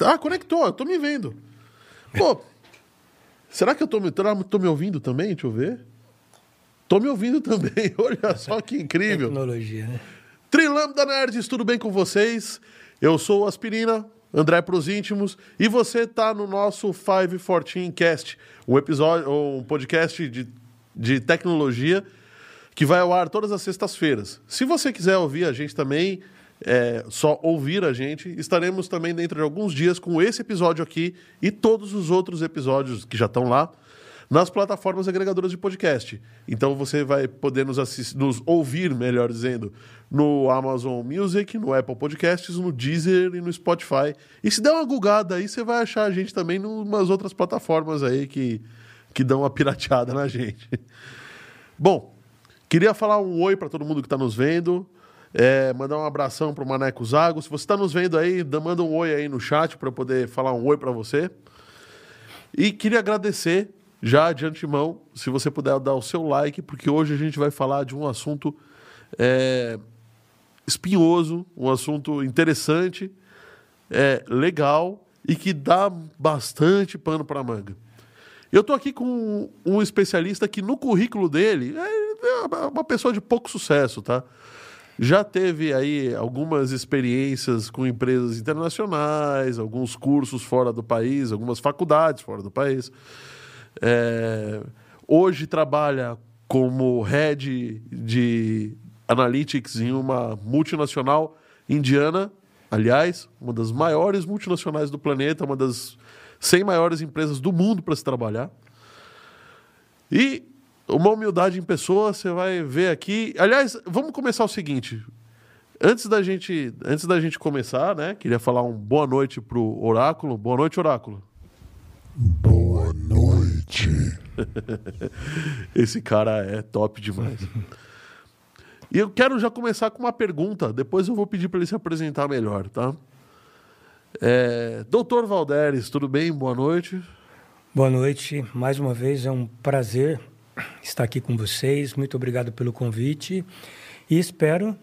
Ah, conectou, eu tô me vendo. Pô, será que eu tô me, tô me ouvindo também? Deixa eu ver. Tô me ouvindo também. Olha só que incrível. Tecnologia, né? Trilambda Nerds, tudo bem com vocês? Eu sou o Aspirina, André pros íntimos, e você tá no nosso 514 Cast, um episódio, um podcast de, de tecnologia que vai ao ar todas as sextas-feiras. Se você quiser ouvir a gente também, é, só ouvir a gente, estaremos também dentro de alguns dias com esse episódio aqui e todos os outros episódios que já estão lá nas plataformas agregadoras de podcast. Então você vai poder nos, nos ouvir, melhor dizendo, no Amazon Music, no Apple Podcasts, no Deezer e no Spotify. E se der uma gugada aí, você vai achar a gente também em umas outras plataformas aí que, que dão uma pirateada na gente. Bom, Queria falar um oi para todo mundo que está nos vendo. É, mandar um abração para o Maneco Zago. Se você está nos vendo aí, manda um oi aí no chat para eu poder falar um oi para você. E queria agradecer já de antemão, se você puder dar o seu like, porque hoje a gente vai falar de um assunto é, espinhoso, um assunto interessante, é, legal e que dá bastante pano para manga. Eu estou aqui com um especialista que no currículo dele é uma pessoa de pouco sucesso, tá? Já teve aí algumas experiências com empresas internacionais, alguns cursos fora do país, algumas faculdades fora do país. É... Hoje trabalha como head de analytics em uma multinacional indiana, aliás, uma das maiores multinacionais do planeta, uma das 100 maiores empresas do mundo para se trabalhar. E uma humildade em pessoa, você vai ver aqui. Aliás, vamos começar o seguinte. Antes da gente, antes da gente começar, né? Queria falar um boa noite pro Oráculo. Boa noite, Oráculo. Boa noite. Esse cara é top demais. E eu quero já começar com uma pergunta, depois eu vou pedir para ele se apresentar melhor, tá? É, Doutor Valderes, tudo bem? Boa noite. Boa noite. Mais uma vez é um prazer estar aqui com vocês. Muito obrigado pelo convite e espero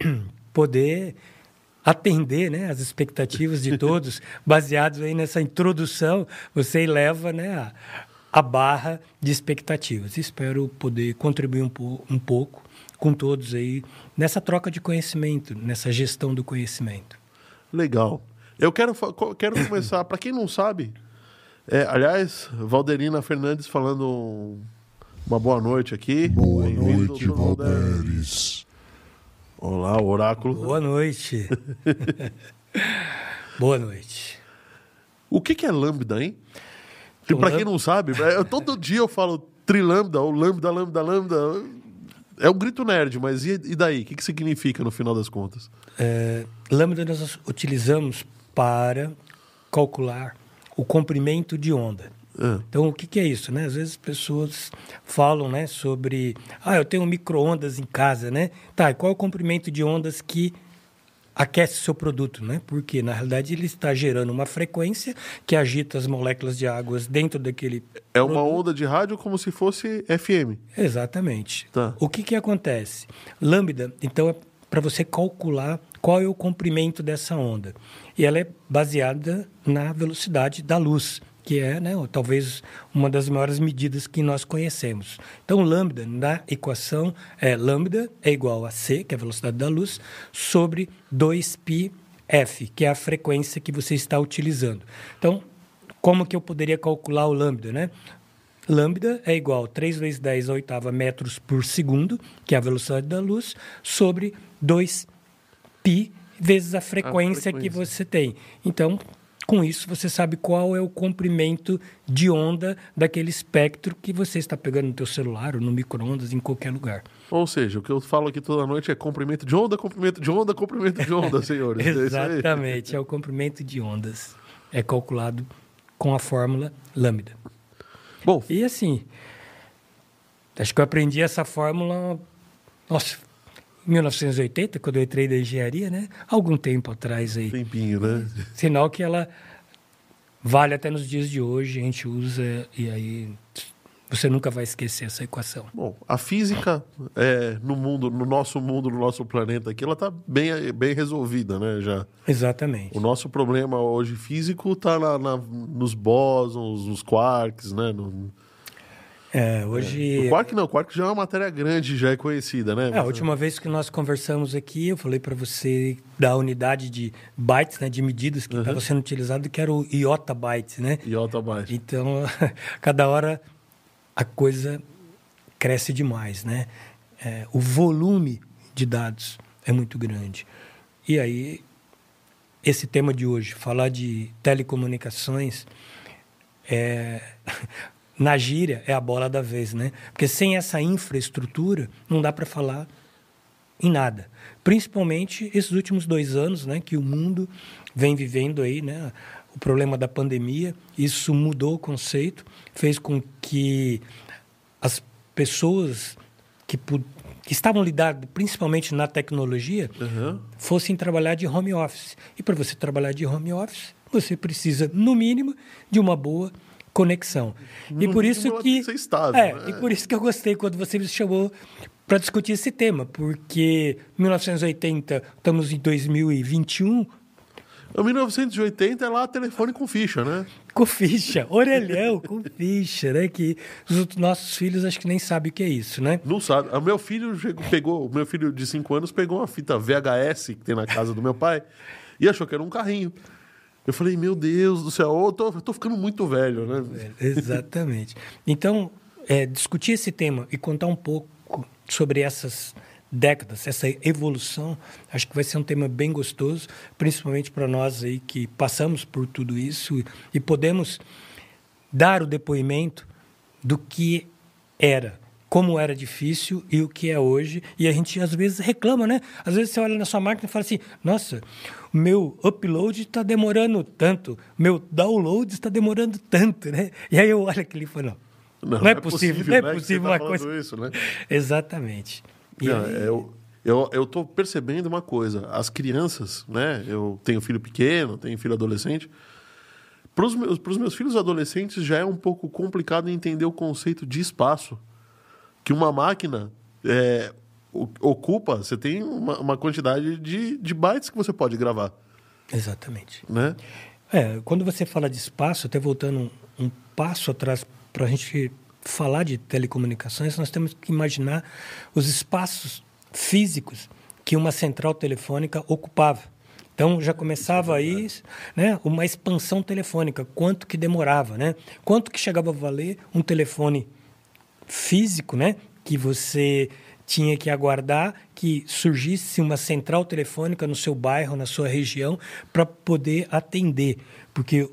poder atender né, as expectativas de todos, baseados aí nessa introdução. Você eleva né, a, a barra de expectativas. Espero poder contribuir um, po um pouco com todos aí nessa troca de conhecimento, nessa gestão do conhecimento. Legal. Eu quero, quero começar, para quem não sabe, é, aliás, Valderina Fernandes falando uma boa noite aqui. Boa noite, Valderes. Olá, Oráculo. Boa noite. boa noite. O que, que é lambda, hein? Então, para quem não sabe, é, eu, todo dia eu falo trilambda, ou lambda, lambda, lambda. É um grito nerd, mas e, e daí? O que, que significa no final das contas? É, lambda nós utilizamos para calcular o comprimento de onda. É. Então, o que, que, é isso? Né? Às vezes as pessoas falam né, sobre... Ah, eu tenho micro-ondas em casa, né? Tá, e qual é o comprimento de ondas que aquece o seu produto, né? Porque, na realidade, ele está gerando uma frequência que agita as moléculas de águas dentro daquele... É uma produto. onda de rádio como se fosse FM. Exatamente. Tá. O que, que acontece? Lambda, então, é para você calcular qual é o comprimento dessa onda. E ela é baseada na velocidade da luz, que é né, talvez uma das maiores medidas que nós conhecemos. Então, lambda na equação é lambda é igual a c, que é a velocidade da luz, sobre 2πf, que é a frequência que você está utilizando. Então, como que eu poderia calcular o lambda, né? Lambda é igual a 3 vezes 10 a oitava metros por segundo, que é a velocidade da luz, sobre 2 π vezes a frequência, a frequência, que você tem. Então, com isso, você sabe qual é o comprimento de onda daquele espectro que você está pegando no teu celular ou no micro-ondas, em qualquer lugar. Ou seja, o que eu falo aqui toda noite é comprimento de onda, comprimento de onda, comprimento de onda, senhores. É Exatamente, é, é o comprimento de ondas. É calculado com a fórmula lambda. Bom. E assim, acho que eu aprendi essa fórmula, nossa, 1980, quando eu entrei na engenharia, né? Algum tempo atrás aí. Tempinho, né? Sinal que ela vale até nos dias de hoje, a gente usa e aí Você nunca vai esquecer essa equação. Bom, a física é, no mundo, no nosso mundo, no nosso planeta aqui, ela está bem, bem resolvida, né? Já. Exatamente. O nosso problema hoje físico está na, na, nos bósons, nos quarks, né? No, é, hoje. O quark não, o quark já é uma matéria grande, já é conhecida, né? É, a última vez que nós conversamos aqui, eu falei para você da unidade de bytes, né, de medidas que estava uhum. sendo utilizado, que era o iota byte, né? Iota byte. Então, cada hora a coisa cresce demais, né? É, o volume de dados é muito grande. E aí, esse tema de hoje, falar de telecomunicações, é, na gíria é a bola da vez, né? Porque sem essa infraestrutura não dá para falar em nada. Principalmente esses últimos dois anos, né, que o mundo vem vivendo aí, né? O problema da pandemia, isso mudou o conceito, fez com que as pessoas que, que estavam lidadas principalmente na tecnologia uhum. fossem trabalhar de home office. E para você trabalhar de home office, você precisa, no mínimo, de uma boa conexão. e por isso que estável, é, né? e por isso que eu gostei quando você me chamou para discutir esse tema, porque 1980, estamos em 2021, em 1980 é lá telefone com ficha, né? Com ficha, orelhão com ficha, né? Que os nossos filhos acho que nem sabem o que é isso, né? Não sabe. O meu filho pegou, o meu filho de 5 anos pegou uma fita VHS que tem na casa do meu pai e achou que era um carrinho. Eu falei, meu Deus do céu, eu tô, eu tô ficando muito velho, né? exatamente. Então, é, discutir esse tema e contar um pouco sobre essas décadas, essa evolução, acho que vai ser um tema bem gostoso, principalmente para nós aí que passamos por tudo isso e podemos dar o depoimento do que era como era difícil e o que é hoje. E a gente às vezes reclama, né? Às vezes você olha na sua máquina e fala assim: nossa, meu upload está demorando tanto, meu download está demorando tanto, né? E aí eu olho aquilo e falo: não, não, não é, é possível, não é né? possível tá uma coisa. Isso, né? Exatamente. Não, aí... eu, eu, eu tô percebendo uma coisa: as crianças, né? Eu tenho filho pequeno, tenho filho adolescente. Para os meus, meus filhos adolescentes já é um pouco complicado entender o conceito de espaço que uma máquina é, ocupa, você tem uma, uma quantidade de, de, bytes que você pode gravar. Exatamente. Né? É, quando você fala de espaço, até voltando um, um passo atrás para a gente falar de telecomunicações, nós temos que imaginar os espaços físicos que uma central telefônica ocupava. Então já começava aí né, uma expansão telefônica, quanto que demorava, né? Quanto que chegava a valer um telefone físico, né? Que você tinha que aguardar que surgisse uma central telefônica no seu bairro, na sua região, para poder atender, porque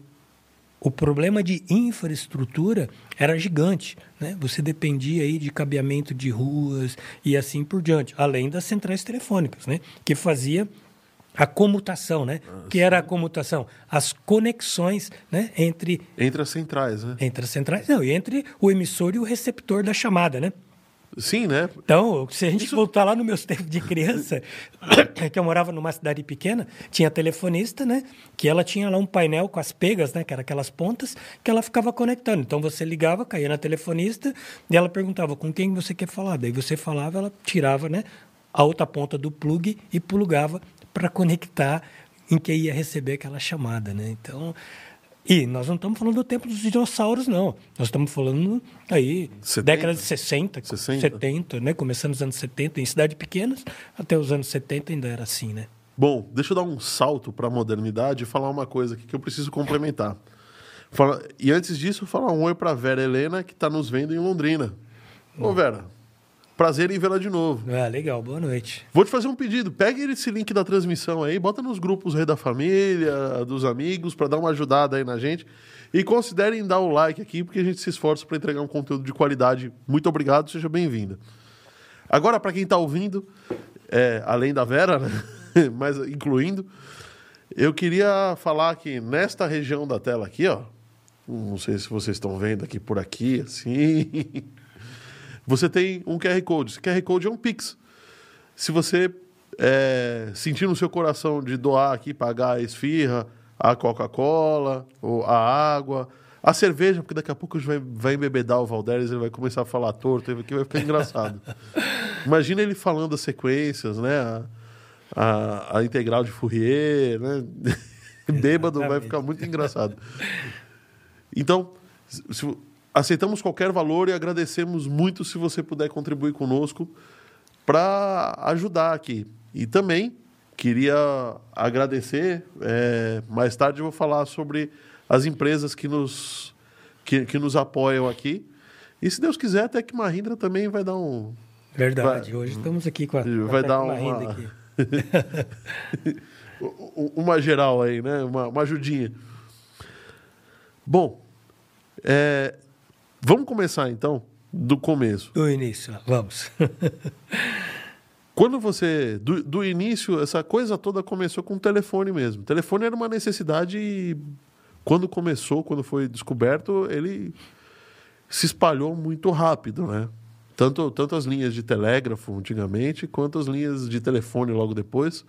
o problema de infraestrutura era gigante, né? Você dependia aí de cabeamento de ruas e assim por diante, além das centrais telefônicas, né? Que fazia a comutação, né? Ah, que era a comutação, as conexões, né? Entre entre as centrais, né? Entre as centrais, não, e entre o emissor e o receptor da chamada, né? Sim, né? Então, se a gente Isso... voltar lá no meus tempos de criança, que eu morava numa cidade pequena, tinha telefonista, né? Que ela tinha lá um painel com as pegas, né? Que eram aquelas pontas, que ela ficava conectando. Então você ligava, caía na telefonista, e ela perguntava com quem você quer falar. Daí você falava, ela tirava, né? A outra ponta do plug e plugava para conectar em que ia receber aquela chamada, né? Então, e nós não estamos falando do tempo dos dinossauros, não. Nós estamos falando aí, 70? década de 60, 60, 70, né? Começando nos anos 70, em cidades pequenas, até os anos 70 ainda era assim, né? Bom, deixa eu dar um salto para a modernidade e falar uma coisa aqui que eu preciso complementar. Fala, e antes disso, falar um oi para Vera Helena, que está nos vendo em Londrina. Ô, Vera, Prazer em vê-la de novo. Ah, legal. Boa noite. Vou te fazer um pedido. Pegue esse link da transmissão aí, bota nos grupos Rei da Família, dos amigos, para dar uma ajudada aí na gente. E considerem dar o like aqui, porque a gente se esforça para entregar um conteúdo de qualidade. Muito obrigado, seja bem-vinda. Agora, para quem está ouvindo, é, além da Vera, né? mas incluindo, eu queria falar que nesta região da tela aqui, ó, não sei se vocês estão vendo aqui por aqui, assim. Você tem um QR Code. Esse QR Code é um Pix. Se você é, sentir no seu coração de doar aqui, pagar a esfirra, a Coca-Cola, ou a água, A cerveja, porque daqui a pouco a gente vai, vai embebedar o Valdez, ele vai começar a falar torto, que vai ficar engraçado. Imagina ele falando as sequências, né? A, a, a integral de Fourier, né? Bêbado vai ficar muito engraçado. Então, se, aceitamos qualquer valor e agradecemos muito se você puder contribuir conosco para ajudar aqui. E também queria agradecer. É, mais tarde eu vou falar sobre as empresas que nos, que, que nos apoiam aqui. E se Deus quiser, até que Mahindra também vai dar um. Verdade, vai, hoje estamos aqui com a, vai dar uma, uma geral aí, né? Uma, uma ajudinha. Bom, é, vamos começar então do começo. Do início, vamos. Quando você. Do, do início, essa coisa toda começou com o telefone mesmo. O telefone era uma necessidade quando começou, quando foi descoberto, ele se espalhou muito rápido, né? Tanto, tanto as linhas de telégrafo antigamente, quanto as linhas de telefone logo depois,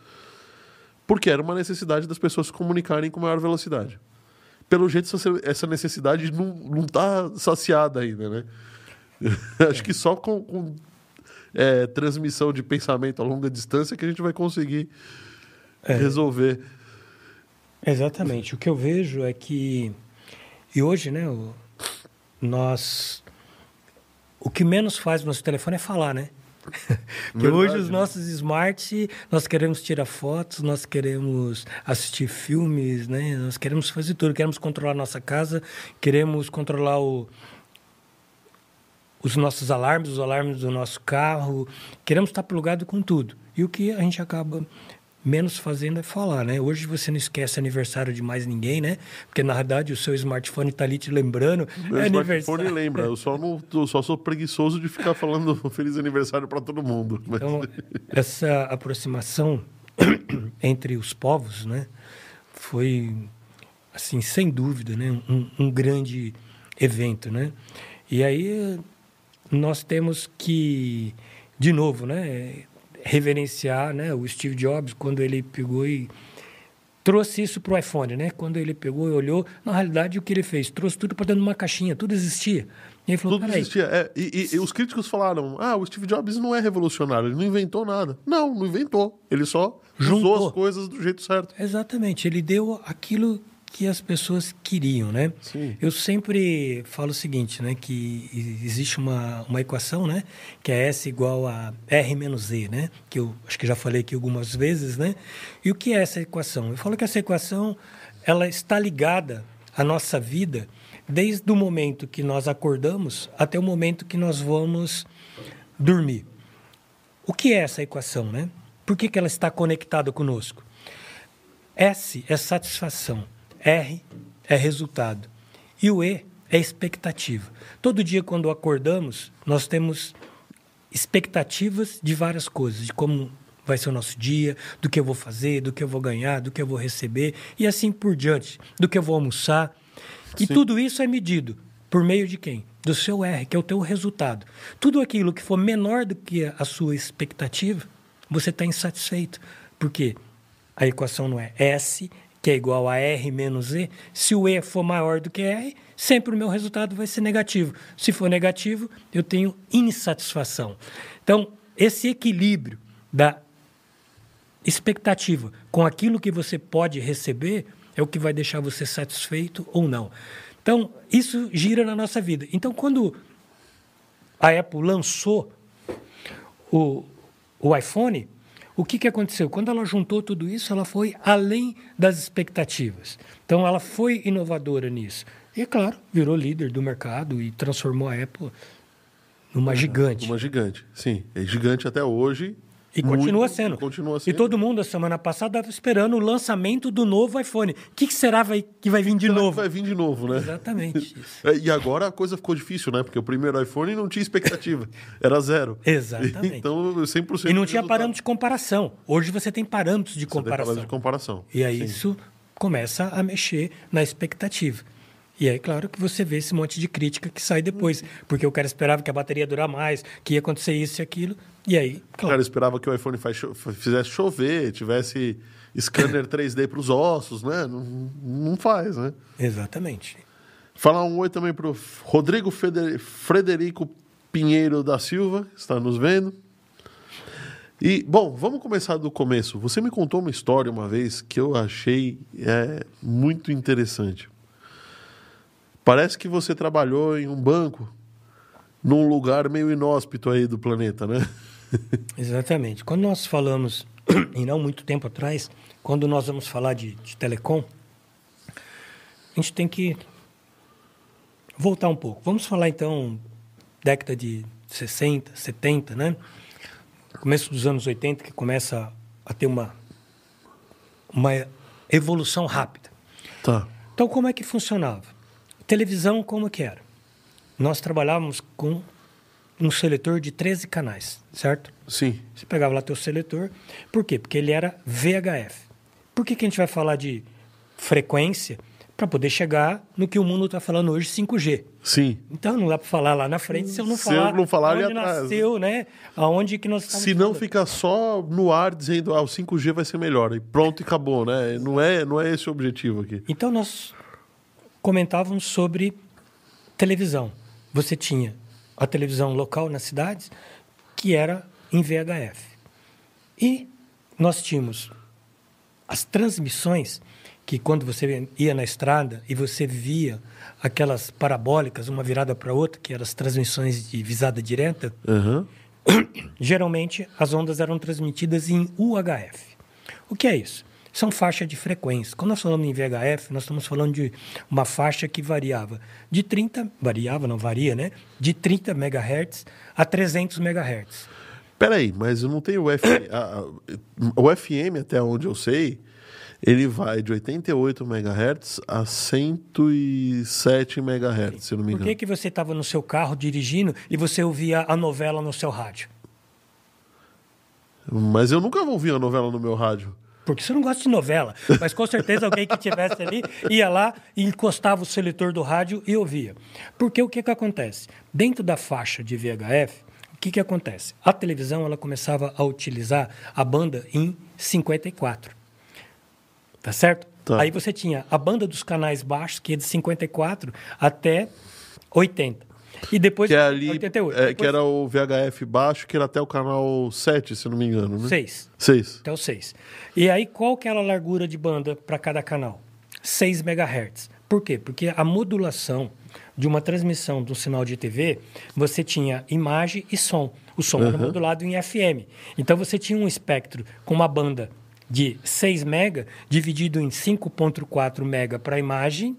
porque era uma necessidade das pessoas se comunicarem com maior velocidade. Pelo jeito, essa necessidade não está saciada ainda, né? É. Acho que só com, com é, transmissão de pensamento a longa distância que a gente vai conseguir é. resolver Exatamente. O que eu vejo é que. E hoje, né, o, nós. O que menos faz no nosso telefone é falar, né? Porque hoje os nossos smarts, nós queremos tirar fotos, nós queremos assistir filmes, né? Nós queremos fazer tudo, queremos controlar nossa casa, queremos controlar o, os nossos alarmes, os alarmes do nosso carro, queremos estar plugado com tudo. E o que a gente acaba menos fazendo é falar, né? Hoje você não esquece aniversário de mais ninguém, né? Porque na verdade o seu smartphone está ali te lembrando. Meu é smartphone lembra. Eu só, não, eu só sou preguiçoso de ficar falando feliz aniversário para todo mundo. Mas... Então, essa aproximação entre os povos, né? Foi, assim, sem dúvida, né? Um, um grande evento, né? E aí nós temos que, de novo, né? Reverenciar né, o Steve Jobs quando ele pegou e trouxe isso para o iPhone, né? Quando ele pegou e olhou, na realidade o que ele fez? Trouxe tudo para dentro de uma caixinha, tudo existia. E ele falou, tudo existia. É, e, e, e, os críticos falaram, ah, o Steve Jobs não é revolucionário, ele não inventou nada. Não, não inventou. Ele só Juntou. usou as coisas do jeito certo. Exatamente. Ele deu aquilo que as pessoas queriam, né? Sim. Eu sempre falo o seguinte, né? Que existe uma, uma equação, né? Que é S igual a R menos E, né? Que eu acho que já falei aqui algumas vezes, né? E o que é essa equação? Eu falo que essa equação, ela está ligada à nossa vida desde o momento que nós acordamos até o momento que nós vamos dormir. O que é essa equação, né? Por que, que ela está conectada conosco? S é satisfação. R é resultado. E o E é expectativa. Todo dia, quando acordamos, nós temos expectativas de várias coisas, de como vai ser o nosso dia, do que eu vou fazer, do que eu vou ganhar, do que eu vou receber e assim por diante, do que eu vou almoçar. E Sim. tudo isso é medido por meio de quem? Do seu R, que é o teu resultado. Tudo aquilo que for menor do que a sua expectativa, você está insatisfeito. Porque a equação não é S que é igual a R menos E, se o E for maior do que R, sempre o meu resultado vai ser negativo. Se for negativo, eu tenho insatisfação. Então, esse equilíbrio da expectativa com aquilo que você pode receber é o que vai deixar você satisfeito ou não. Então, isso gira na nossa vida. Então, quando a Apple lançou o, o iPhone, o que, que aconteceu? Quando ela juntou tudo isso, ela foi além das expectativas. Então, ela foi inovadora nisso. E, claro, virou líder do mercado e transformou a Apple numa gigante. Uma gigante, sim. É gigante até hoje e continua sendo. continua sendo. E todo mundo, a semana passada, estava esperando o lançamento do novo iPhone. O que, que será vai, que vai vir de será novo? vai vir de novo, né? Exatamente. É, e agora a coisa ficou difícil, né? Porque o primeiro iPhone não tinha expectativa. Era zero. Exatamente. Então, 100% E não tinha parâmetro de comparação. Hoje você tem parâmetros de você comparação. Parâmetros de comparação. E aí Sim. isso começa a mexer na expectativa. E aí, claro que você vê esse monte de crítica que sai depois. Porque o cara esperava que a bateria ia durar mais, que ia acontecer isso e aquilo. E aí, claro. O cara esperava que o iPhone fizesse chover, tivesse scanner 3D para os ossos, né? Não, não faz, né? Exatamente. Falar um oi também para o Rodrigo Feder- Frederico Pinheiro da Silva, que está nos vendo. E, bom, vamos começar do começo. Você me contou uma história uma vez que eu achei é, muito interessante. Parece que você trabalhou em um banco num lugar meio inóspito aí do planeta, né? Exatamente. Quando nós falamos, e não muito tempo atrás, quando nós vamos falar de, de telecom, a gente tem que voltar um pouco. Vamos falar então década de 60, 70, né? Começo dos anos 80 que começa a ter uma uma evolução rápida. Tá. Então como é que funcionava? Televisão como que era? Nós trabalhávamos com um seletor de 13 canais, certo? Sim. Você pegava lá teu seletor. Por quê? Porque ele era VHF. Por que, que a gente vai falar de frequência? Para poder chegar no que o mundo está falando hoje, 5G. Sim. Então não dá para falar lá na frente se eu não Se falar, eu não falar onde nasceu, né? Aonde que nós Se não falando. fica só no ar dizendo ah, o 5G vai ser melhor e pronto e acabou, né? Não é, não é esse o objetivo aqui. Então nós comentávamos sobre televisão. Você tinha a televisão local nas cidades, que era em VHF. E nós tínhamos as transmissões, que quando você ia na estrada e você via aquelas parabólicas, uma virada para outra, que eram as transmissões de visada direta, Aham. geralmente as ondas eram transmitidas em UHF. O que é isso? São faixas de frequência. Quando nós falamos em VHF, nós estamos falando de uma faixa que variava de 30, variava, não varia, né? De 30 MHz a 300 MHz. Peraí, mas eu não tenho o F... o FM, até onde eu sei, ele vai de 88 MHz a 107 MHz, se não me Por engano. que, que você estava no seu carro dirigindo e você ouvia a novela no seu rádio? Mas eu nunca ouvi a novela no meu rádio. Porque você não gosta de novela, mas com certeza alguém que tivesse ali ia lá e encostava o seletor do rádio e ouvia. Porque o que, que acontece? Dentro da faixa de VHF, o que, que acontece? A televisão ela começava a utilizar a banda em 54. Tá certo? Tá. Aí você tinha a banda dos canais baixos, que é de 54 até 80. E depois Que é ali, 88. é, que Depois, era o VHF baixo, que era até o canal 7, se não me engano, né? 6. 6. Até o 6. E aí, qual que era a largura de banda para cada canal? 6 MHz. Por quê? Porque a modulação de uma transmissão do sinal de TV, você tinha imagem e som. O som era modulado em FM. Então, você tinha um espectro com uma banda de 6 MB dividido em 5.4 MB para a imagem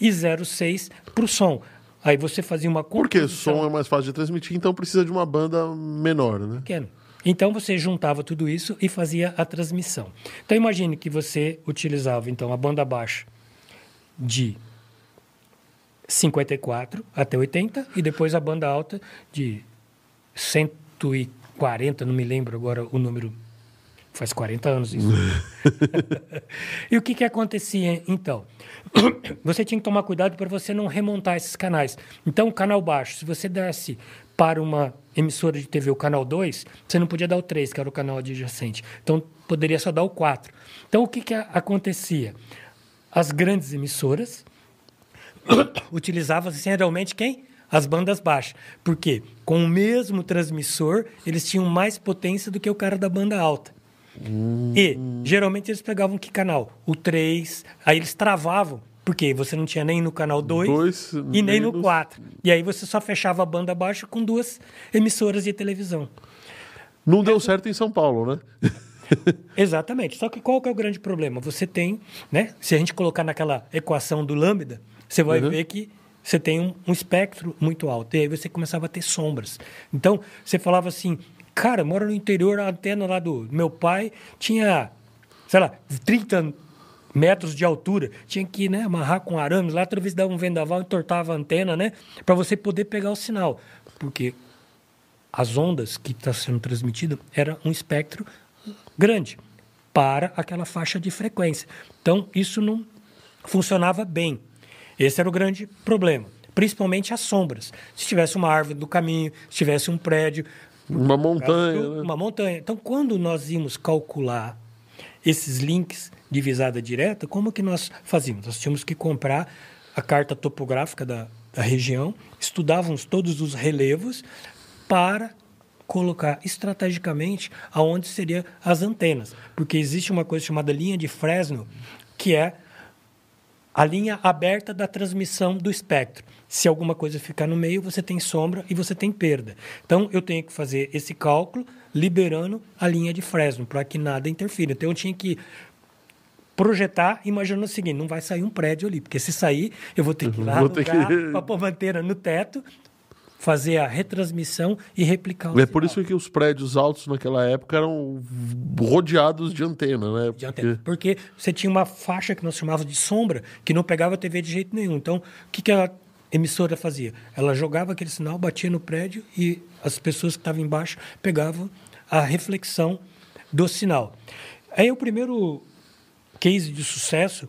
e 0,6 para o som. Aí você fazia uma Porque som é mais fácil de transmitir, então precisa de uma banda menor, né? pequeno. Então você juntava tudo isso e fazia a transmissão. Então imagine que você utilizava então a banda baixa de 54 até 80 e depois a banda alta de 140, não me lembro agora o número. Faz 40 anos isso. e o que, que acontecia então? Você tinha que tomar cuidado para você não remontar esses canais. Então, o canal baixo, se você desse para uma emissora de TV o canal 2, você não podia dar o 3, que era o canal adjacente. Então, poderia só dar o 4. Então, o que, que acontecia? As grandes emissoras utilizavam geralmente quem? As bandas baixas. Por quê? Com o mesmo transmissor, eles tinham mais potência do que o cara da banda alta. E, geralmente, eles pegavam que canal? O 3, aí eles travavam, porque você não tinha nem no canal 2 Dois, e nem no no- 4. E aí você só fechava a banda baixa com duas emissoras de televisão. Não deu certo em São Paulo, né? Exatamente. Só que qual que é o grande problema? Você tem, né? Se a gente colocar naquela equação do lambda, você vai ver que você tem um, um espectro muito alto. E aí você começava a ter sombras. Então, você falava assim, cara, mora no interior, a antena lá do meu pai tinha, sei lá, 30 metros de altura. Tinha que né, amarrar com arames lá, toda vez dava um vendaval, entortava a antena, né? Para você poder pegar o sinal. Porque as ondas que está sendo transmitida era um espectro grande para aquela faixa de frequência. Então, isso não funcionava bem. Esse era o grande problema. Principalmente as sombras. Se tivesse uma árvore do caminho, se tivesse um prédio, Uma montanha, né? uma montanha. Então, quando nós íamos calcular esses links de visada direta, como que nós fazíamos? Nós tínhamos que comprar a carta topográfica da, da região, estudávamos todos os relevos para colocar estrategicamente aonde seriam as antenas, porque existe uma coisa chamada linha de Fresnel, que é a linha aberta da transmissão do espectro. Se alguma coisa ficar no meio, você tem sombra e você tem perda. Então, eu tenho que fazer esse cálculo liberando a linha de Fresnel para que nada interfira. Então, eu tinha que projetar imaginando o seguinte, não vai sair um prédio ali, porque se sair, eu vou ter que ir lá Vou ter alugar que- uma antena no teto, fazer a retransmissão e replicar o É por isso que os prédios altos naquela época eram rodeados de antena, né? de antena. Porque você tinha uma faixa que nós chamávamos de sombra, que não pegava a TV de jeito nenhum. Então, o que, que a emissora fazia? Ela jogava aquele sinal, batia no prédio e as pessoas que estavam embaixo pegavam a reflexão do sinal. Aí o primeiro case de sucesso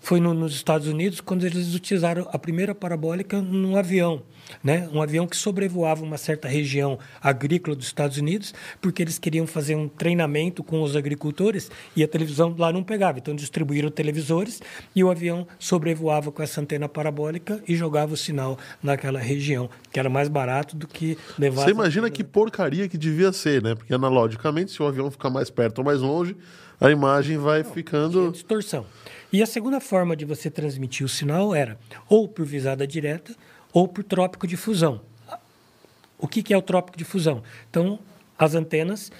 foi no- nos Estados Unidos, quando eles utilizaram a primeira parabólica num avião. Né? Um avião que sobrevoava uma certa região agrícola dos Estados Unidos, porque eles queriam fazer um treinamento com os agricultores e a televisão lá não pegava. Então distribuíram televisores e o avião sobrevoava com essa antena parabólica e jogava o sinal naquela região, que era mais barato do que levar. Você imagina que porcaria que devia ser, né? Porque analogicamente, se o avião ficar mais perto ou mais longe, a imagem vai ficando. distorção. E a segunda forma de você transmitir o sinal era ou por visada direta ou por trópico de fusão. O que, que é o trópico de fusão? Então, as antenas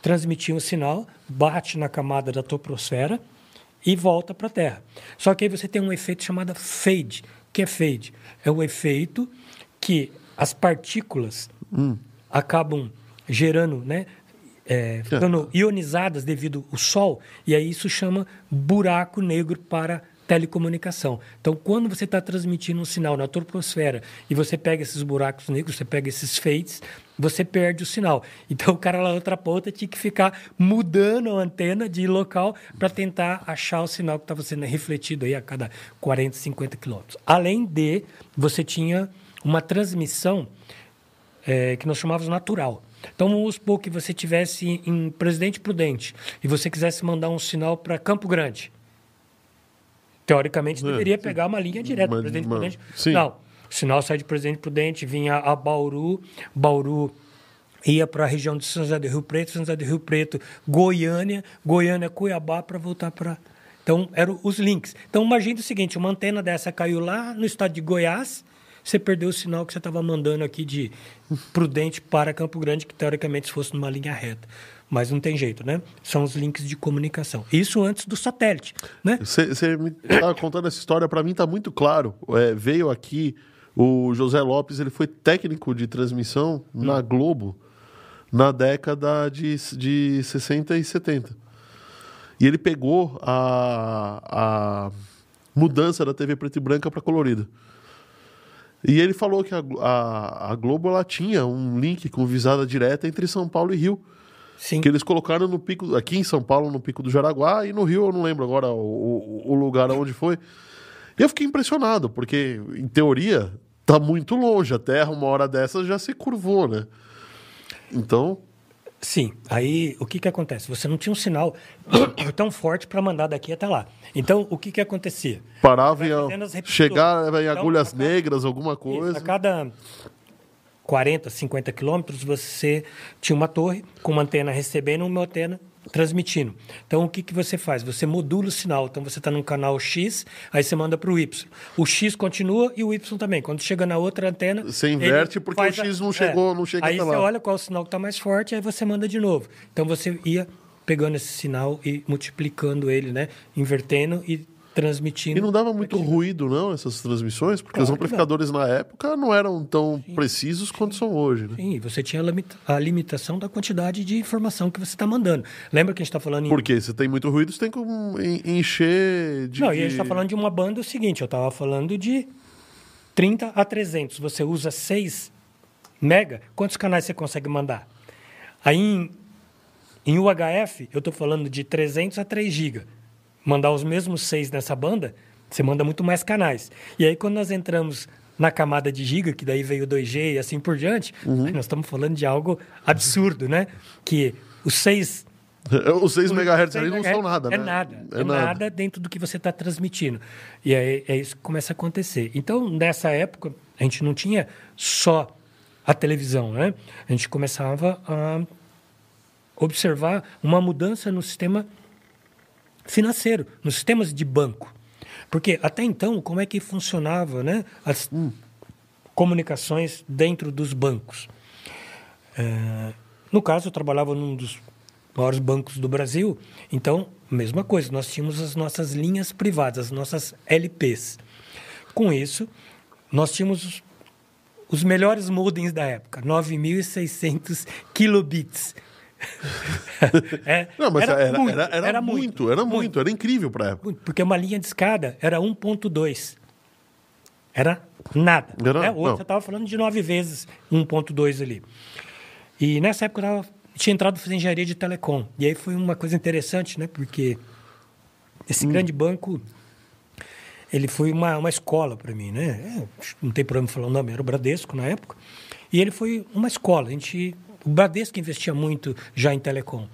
transmitiam o sinal, bate na camada da troposfera e volta para a Terra. Só que aí você tem um efeito chamado fade. O que é fade? É o efeito que as partículas acabam gerando, né? É, ficando ionizadas devido ao Sol, e aí isso chama buraco negro para telecomunicação. Então, quando você está transmitindo um sinal na troposfera e você pega esses buracos negros, você pega esses fades, você perde o sinal. Então, o cara lá na outra ponta tinha que ficar mudando a antena de local para tentar achar o sinal que estava sendo refletido aí a cada 40, 50 quilômetros. Além de, você tinha uma transmissão é, que nós chamávamos natural. Então, vamos supor que você tivesse em, Presidente Prudente e você quisesse mandar um sinal para Campo Grande. Teoricamente, É, deveria sim. pegar uma linha direta para Presidente uma- Prudente. sim. Não. O sinal sai de Presidente Prudente, vinha a Bauru, Bauru ia para a região de São José do Rio Preto, São José do Rio Preto, Goiânia, Goiânia, Cuiabá, para voltar para. Então, eram os links. Então, imagine o seguinte: uma antena dessa caiu lá no estado de Goiás, você perdeu o sinal que você estava mandando aqui de Prudente para Campo Grande, que teoricamente se fosse numa linha reta. Mas não tem jeito, né? São os links de comunicação. Isso antes do satélite, né? Você me estava contando essa história, para mim tá muito claro. É, veio aqui o José Lopes, ele foi técnico de transmissão na Globo na década de, de 60 e 70. E ele pegou a, a mudança da TV preta e branca para colorida. E ele falou que a, a, a Globo ela tinha um link com visada direta entre São Paulo e Rio. Sim. Que eles colocaram no pico, aqui em São Paulo, no pico do Jaraguá, e no Rio, eu não lembro agora o, o, o lugar onde foi. E eu fiquei impressionado, porque, em teoria, tá muito longe. A Terra, uma hora dessas, já se curvou, né? Então, Sim. Aí o que, que acontece? Você não tinha um sinal tão forte para mandar daqui até lá. Então, o que, que acontecia? parava repetições. chegar em Então, agulhas cada- negras, alguma Isso, coisa. a cada 40, 50 quilômetros, você tinha uma torre com uma antena recebendo e uma antena transmitindo. Então, o que, que você faz? Você modula o sinal. Então, você está num canal X, aí você manda para o Y. O X continua e o Y também. Quando chega na outra antena... Você inverte porque o X não chegou- não chega Aí até você lá. olha qual o sinal que está mais forte, aí você manda de novo. Então, você ia pegando esse sinal e multiplicando ele, né? Invertendo e transmitindo. E não dava muito ruído, não, essas transmissões? Porque Claro os amplificadores na época não eram tão precisos quanto são hoje, né? Sim, você tinha a limita- a limitação da quantidade de informação que você está mandando. Lembra que a gente está falando em. Porque se tem muito ruído, você tem que en- encher de. Não, e a gente está falando de uma banda o seguinte: eu estava falando de 30 a 300. Você usa 6 mega, quantos canais você consegue mandar? Aí em, em UHF, eu estou falando de 300 a 3 GB. Mandar os mesmos 6 nessa banda, você manda muito mais canais. E aí quando nós entramos na camada de giga, que daí veio o 2G e assim por diante, aí nós estamos falando de algo absurdo, né? Que os 6 Os 6 MHz ali 6 não são nada, é né? Nada, é, nada. dentro do que você está transmitindo. E aí é isso que começa a acontecer. Então, nessa época, a gente não tinha só a televisão, né? A gente começava a observar uma mudança no sistema financeiro, nos sistemas de banco. Porque até então, como é que funcionava né, as comunicações dentro dos bancos? É, no caso, eu trabalhava num dos maiores bancos do Brasil, então, mesma coisa, nós tínhamos as nossas linhas privadas, as nossas LPs. Com isso, nós tínhamos os, os melhores modems da época, 9.600 kilobits. É, não, mas era, era, muito, era, era, era muito, muito, era muito, muito, era incrível para época. Porque uma linha de escada era 1.2. Era nada. Era, né? Hoje você estava falando de nove vezes 1.2 ali. E nessa época eu tava, tinha entrado fazer engenharia de telecom. E aí foi uma coisa interessante, né? Porque esse hum. grande banco, ele foi uma, uma escola para mim, né? É, não tem problema falar o nome, era o Bradesco na época. E ele foi uma escola. A gente o Bradesco investia muito já em telecom.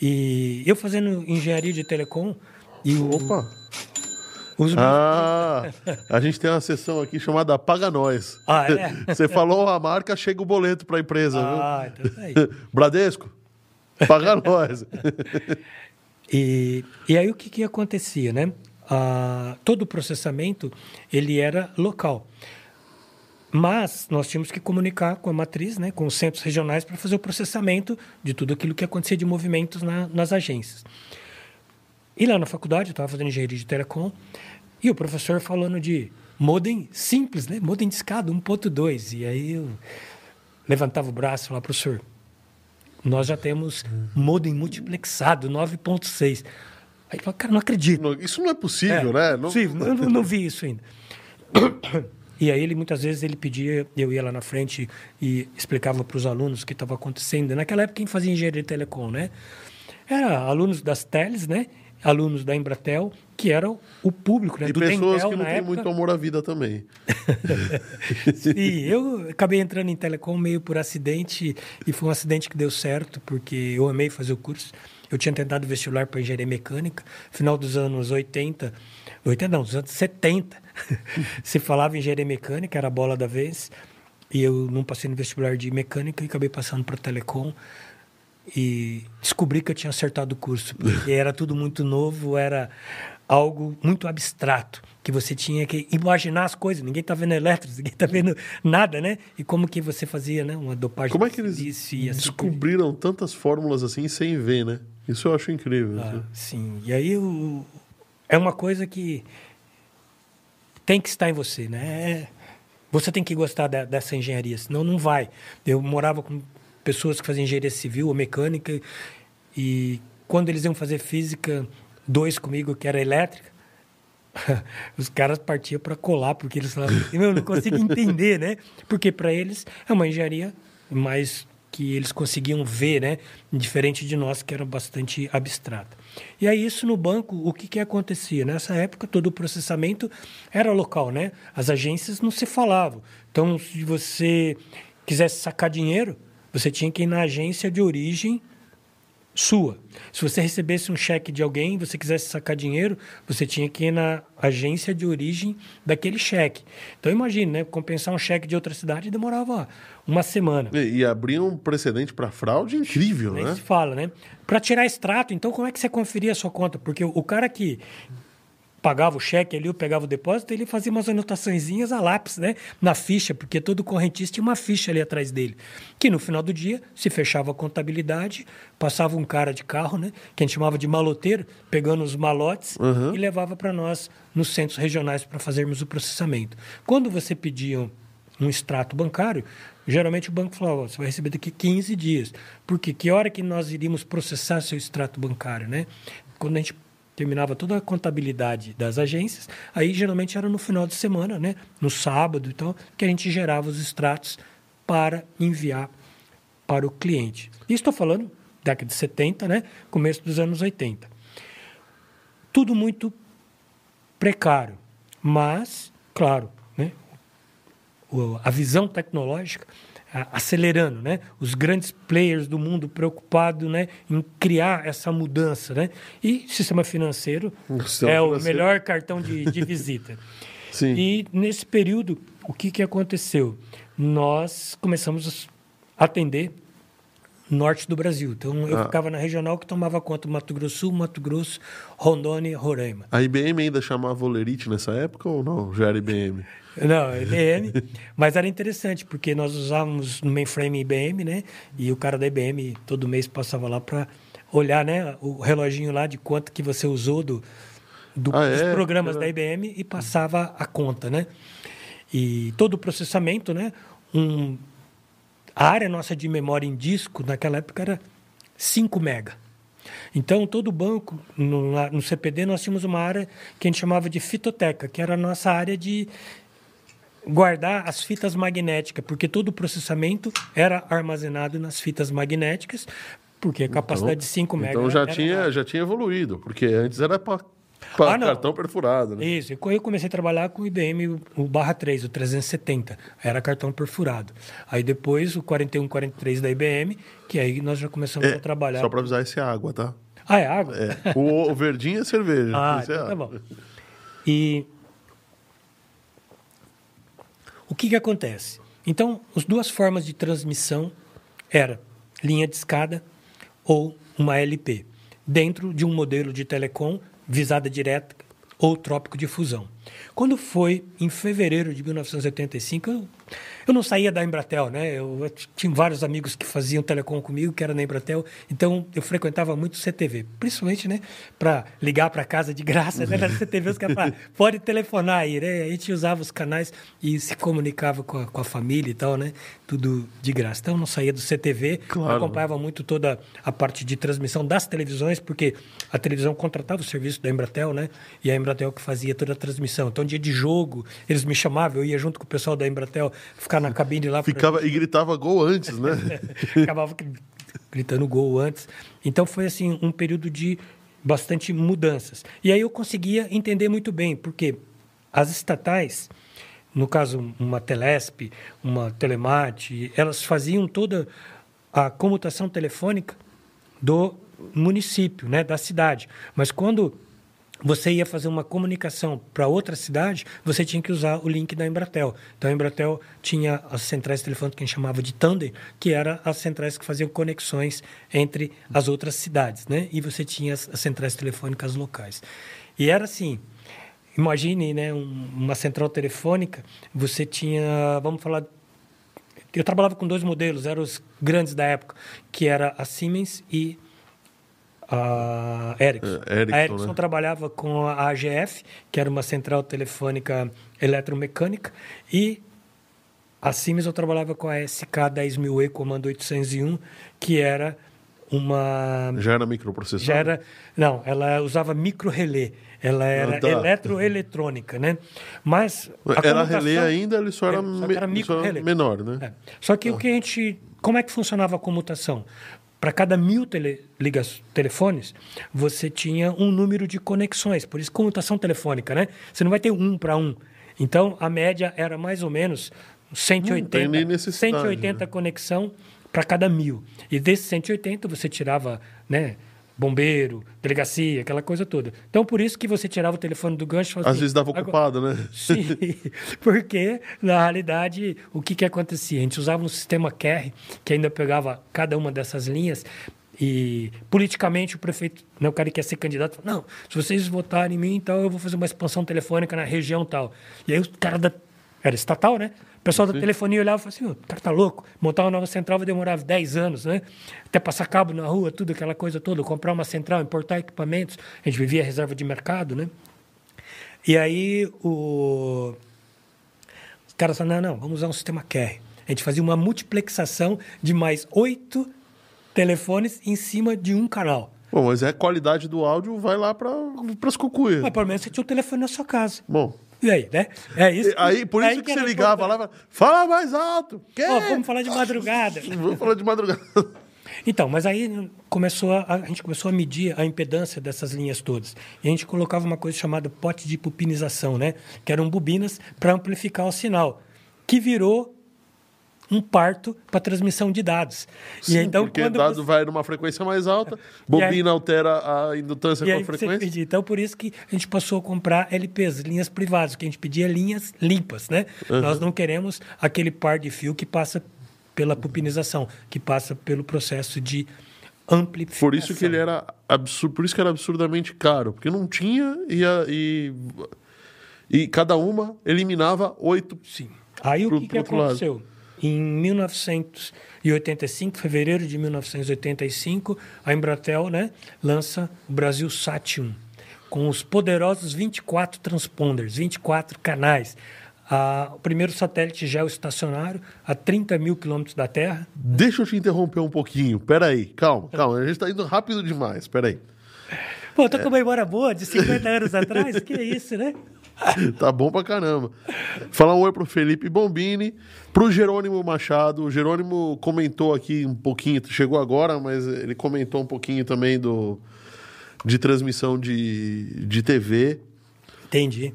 E eu fazendo engenharia de telecom e o, Opa! Os... Ah, a gente tem uma sessão aqui chamada Paga Nós. Ah, é? Você falou a marca, chega o boleto para a empresa. Ah, viu? então é aí. Bradesco, paga nós. e, e aí o que, que acontecia, né? Ah, todo o processamento ele era local. Mas nós tínhamos que comunicar com a matriz, né, com os centros regionais, para fazer o processamento de tudo aquilo que acontecia de movimentos na, nas agências. E lá na faculdade, eu estava fazendo engenharia de telecom, e o professor falando de modem simples, né? modem de escada 1.2. E aí eu levantava o braço e falava, professor, nós já temos modem multiplexado 9.6. Aí eu falava, cara, não acredito. Isso não é possível, é, né? Não... Possível, eu não, não vi isso ainda. E aí ele muitas vezes ele pedia, eu ia lá na frente e explicava para os alunos o que estava acontecendo. Naquela época quem fazia engenharia de telecom, né? Era alunos das Teles, né? Alunos da Embratel, que eram o público, né? E do pessoas Dentel, que não têm época. muito amor à vida também. Sim, eu acabei entrando em telecom meio por acidente e foi um acidente que deu certo, porque eu amei fazer o curso. Eu tinha tentado vestibular para engenharia mecânica, final dos anos 80, 80 não, dos anos 70, se falava em engenharia mecânica, era a bola da vez. E eu não passei no vestibular de mecânica e acabei passando para telecom. E descobri que eu tinha acertado o curso, porque era tudo muito novo, era algo muito abstrato, que você tinha que imaginar as coisas. Ninguém está vendo elétrons, ninguém está vendo nada, né? E como que você fazia, né? Uma dopagem. Como é que eles assim descobriram tantas fórmulas assim sem ver, né? Isso eu acho incrível. Ah, sim. E aí o... é uma coisa que tem que estar em você, né? Você tem que gostar da, dessa engenharia, senão não vai. Eu morava com pessoas que faziam engenharia civil ou mecânica e quando eles iam fazer física dois comigo, que era elétrica, os caras partiam para colar, porque eles falavam, eu não consigo entender, né? Porque para eles é uma engenharia mais que eles conseguiam ver, né? Diferente de nós, que era bastante abstrata. E aí, isso no banco, o que, que acontecia? Nessa época, todo o processamento era local, né? As agências não se falavam. Então, se você quisesse sacar dinheiro, você tinha que ir na agência de origem sua. Se você recebesse um cheque de alguém, você quisesse sacar dinheiro, você tinha que ir na agência de origem daquele cheque. Então imagine, né, compensar um cheque de outra cidade demorava uma semana. E, e abria um precedente para fraude incrível, Nem né? se fala, né? Para tirar extrato, então como é que você conferia a sua conta? Porque o cara que pagava o cheque ali, eu pegava o depósito, ele fazia umas anotaçõezinhas a lápis, né? Na ficha, porque todo correntista tinha uma ficha ali atrás dele. Que no final do dia se fechava a contabilidade, passava um cara de carro, né? Que a gente chamava de maloteiro, pegando os malotes Uhum. e levava para nós nos centros regionais para fazermos o processamento. Quando você pedia um extrato bancário, geralmente o banco falava, "Ó, você vai receber daqui 15 dias. Porque que hora que nós iríamos processar seu extrato bancário, né? Quando a gente terminava toda a contabilidade das agências, aí geralmente era no final de semana, né? No sábado, então, que a gente gerava os extratos para enviar para o cliente. E estou falando década de 70, né? Começo dos anos 80. Tudo muito precário, mas, claro, né? a visão tecnológica acelerando, né? Os grandes players do mundo preocupados, né, em criar essa mudança, né? E sistema financeiro é o melhor cartão de, de visita. Sim. E nesse período, o que, que aconteceu? Nós começamos a atender norte do Brasil. Então, eu Ah. ficava na regional que tomava conta do Mato Grosso Sul, Mato Grosso, Rondônia e Roraima. A IBM ainda chamava Olerite nessa época ou não? Já era IBM? Não, IBM. mas era interessante, porque nós usávamos no mainframe IBM, né? E o cara da IBM todo mês passava lá para olhar, né? O reloginho lá de quanto que você usou do, do- Ah, dos é? programas Era- da IBM e passava a conta, né? E todo o processamento, né? Um, a área nossa de memória em disco naquela época era 5 mega. Então, todo banco, no, no CPD, nós tínhamos uma área que a gente chamava de fitoteca, que era a nossa área de guardar as fitas magnéticas, porque todo o processamento era armazenado nas fitas magnéticas, porque a capacidade de 5 mega Então já era tinha, já tinha evoluído, porque antes era para Ah, cartão perfurado, né? Isso, eu comecei a trabalhar com o IBM, o- barra 3, o 370, era cartão perfurado. Aí depois o 41, 43 da IBM, que aí nós já começamos a trabalhar. É, Só para avisar, esse é água, tá? Ah, é água? É. O, o verdinho é cerveja. Ah, é então tá água. bom. E o que, que acontece? Então, as duas formas de transmissão era linha de escada ou uma LP, dentro de um modelo de telecom visada direta ou trópico de fusão. Quando foi em fevereiro de 1985, eu, eu não saía da Embratel, né? Eu, eu tinha vários amigos que faziam telecom comigo, que era na Embratel, então eu frequentava muito o CTV, principalmente, né, para ligar para casa de graça, né, na CTV os caras falavam, pode telefonar aí, né? A gente usava os canais e se comunicava com a, com a família e tal, né? Tudo de graça. Então eu não saía do CTV, Claro. acompanhava muito toda a parte de transmissão das televisões, porque a televisão contratava o serviço da Embratel, né? E a Embratel que fazia toda a transmissão. Então, dia de jogo, eles me chamavam, eu ia junto com o pessoal da Embratel ficar na cabine lá. pra- Ficava e gritava gol antes, né? Acabava gritando gol antes. Então foi assim um período de bastante mudanças. E aí eu conseguia entender muito bem, porque as estatais, no caso uma Telesp, uma Telemate, elas faziam toda a comutação telefônica do município, né, da cidade. Mas quando você ia fazer uma comunicação para outra cidade, você tinha que usar o link da Embratel. Então a Embratel tinha as centrais telefônicas que a gente chamava de tandem, que eram as centrais que faziam conexões entre as outras cidades, né? E você tinha as, as centrais telefônicas locais. E era assim, imagine, né, um- uma central telefônica, você tinha, vamos falar eu trabalhava com dois modelos, eram os grandes da época, que era a Siemens e a Ericsson. É, Ericsson, a Ericsson né? trabalhava com a AGF, que era uma central telefônica eletromecânica, e a Siemens eu trabalhava com a SK 10000E Comando 801, que era uma Já era microprocessor? já era não ela usava micro relé ela era Ah, tá. eletroeletrônica né mas Era comutação- relé ainda, ele só era, É, só me- era ele micro só era menor, né? É. Só que o que a gente. Como é que funcionava a comutação? Para cada mil tele, ligas, telefones, você tinha um número de conexões. Por isso, comutação telefônica, né? Você não vai ter um para um. Então, a média era mais ou menos 180, tem nem necessidade, 180 conexão para cada mil. E desses 180, você tirava, né? Bombeiro, delegacia, aquela coisa toda. Então, por isso que você tirava o telefone do gancho Às assim, vezes dava "Agora- ocupado, né? Sim, porque na realidade o que, que acontecia? A gente usava um sistema QR que ainda pegava cada uma dessas linhas e politicamente o prefeito, né, o cara que quer ser candidato, falou, não, se vocês votarem em mim, então eu vou fazer uma expansão telefônica na região tal. E aí os caras da... Era estatal, né? O pessoal da telefonia olhava e falava assim, o cara tá louco, montar uma nova central vai demorar 10 anos, né? Até passar cabo na rua, tudo aquela coisa toda, comprar uma central, importar equipamentos. A gente vivia reserva de mercado, né? E aí o... os caras falaram, não, não, vamos usar um sistema QR. A gente fazia uma multiplexação de mais oito telefones em cima de um canal. Bom, mas é a qualidade do áudio vai lá para as cucuias. Mas pelo menos você tinha o telefone na sua casa. Bom, E aí, né? É isso. e- aí por isso que, você era ligava lá, importante. e falava, fala mais alto. Que? Ó, vamos falar de madrugada. Vamos falar de madrugada. Então, mas aí começou a, a gente começou a medir a impedância dessas linhas todas. E a gente colocava uma coisa chamada pote de pupinização, né? Que eram bobinas para amplificar o sinal, que virou um parto para transmissão de dados. Sim, e então porque quando o dado você- vai numa frequência mais alta, bobina altera a indutância e com aí a frequência. Então, por isso que a gente passou a comprar LPs, linhas privadas, que a gente pedia linhas limpas, né? Nós não queremos aquele par de fio que passa pela pupinização, que passa pelo processo de amplificação. Por isso que ele era absurdo, por isso que era absurdamente caro, porque não tinha e, a- e, e cada uma eliminava oito. Sim. Aí Pro- o que, que outro lado. Em 1985, fevereiro de 1985, a Embratel né, lança o Brasil Sat 1, com os poderosos 24 transponders, 24 canais. O primeiro satélite geoestacionário a 30 mil quilômetros da Terra. Deixa eu te interromper um pouquinho. Peraí, calma, calma. A gente tá indo rápido demais. Peraí. Pô, tô com uma memória boa de 50 anos atrás, que é isso, né? Tá bom pra caramba. Falar um oi pro Felipe Bombini, pro Jerônimo Machado. O Jerônimo comentou aqui um pouquinho, chegou agora, mas ele comentou um pouquinho também do de transmissão de, de TV. Entendi.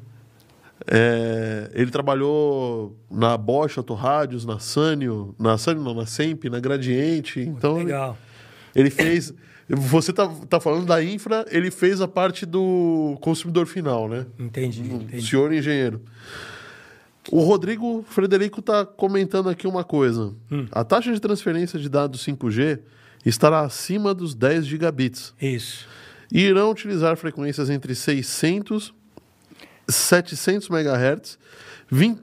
É, ele trabalhou na Bosch Autorrádios, na Sanyo, na Sanyo não, na Semp, na Gradiente. Então ele, Legal. ele fez. Você tá, tá falando da infra, ele fez a parte do consumidor final, né? Entendi, O entendi. senhor engenheiro. O Rodrigo Frederico está comentando aqui uma coisa. Hum. A taxa de transferência de dados 5G estará acima dos 10 gigabits Isso. e irão utilizar frequências entre 600 700 MHz, 20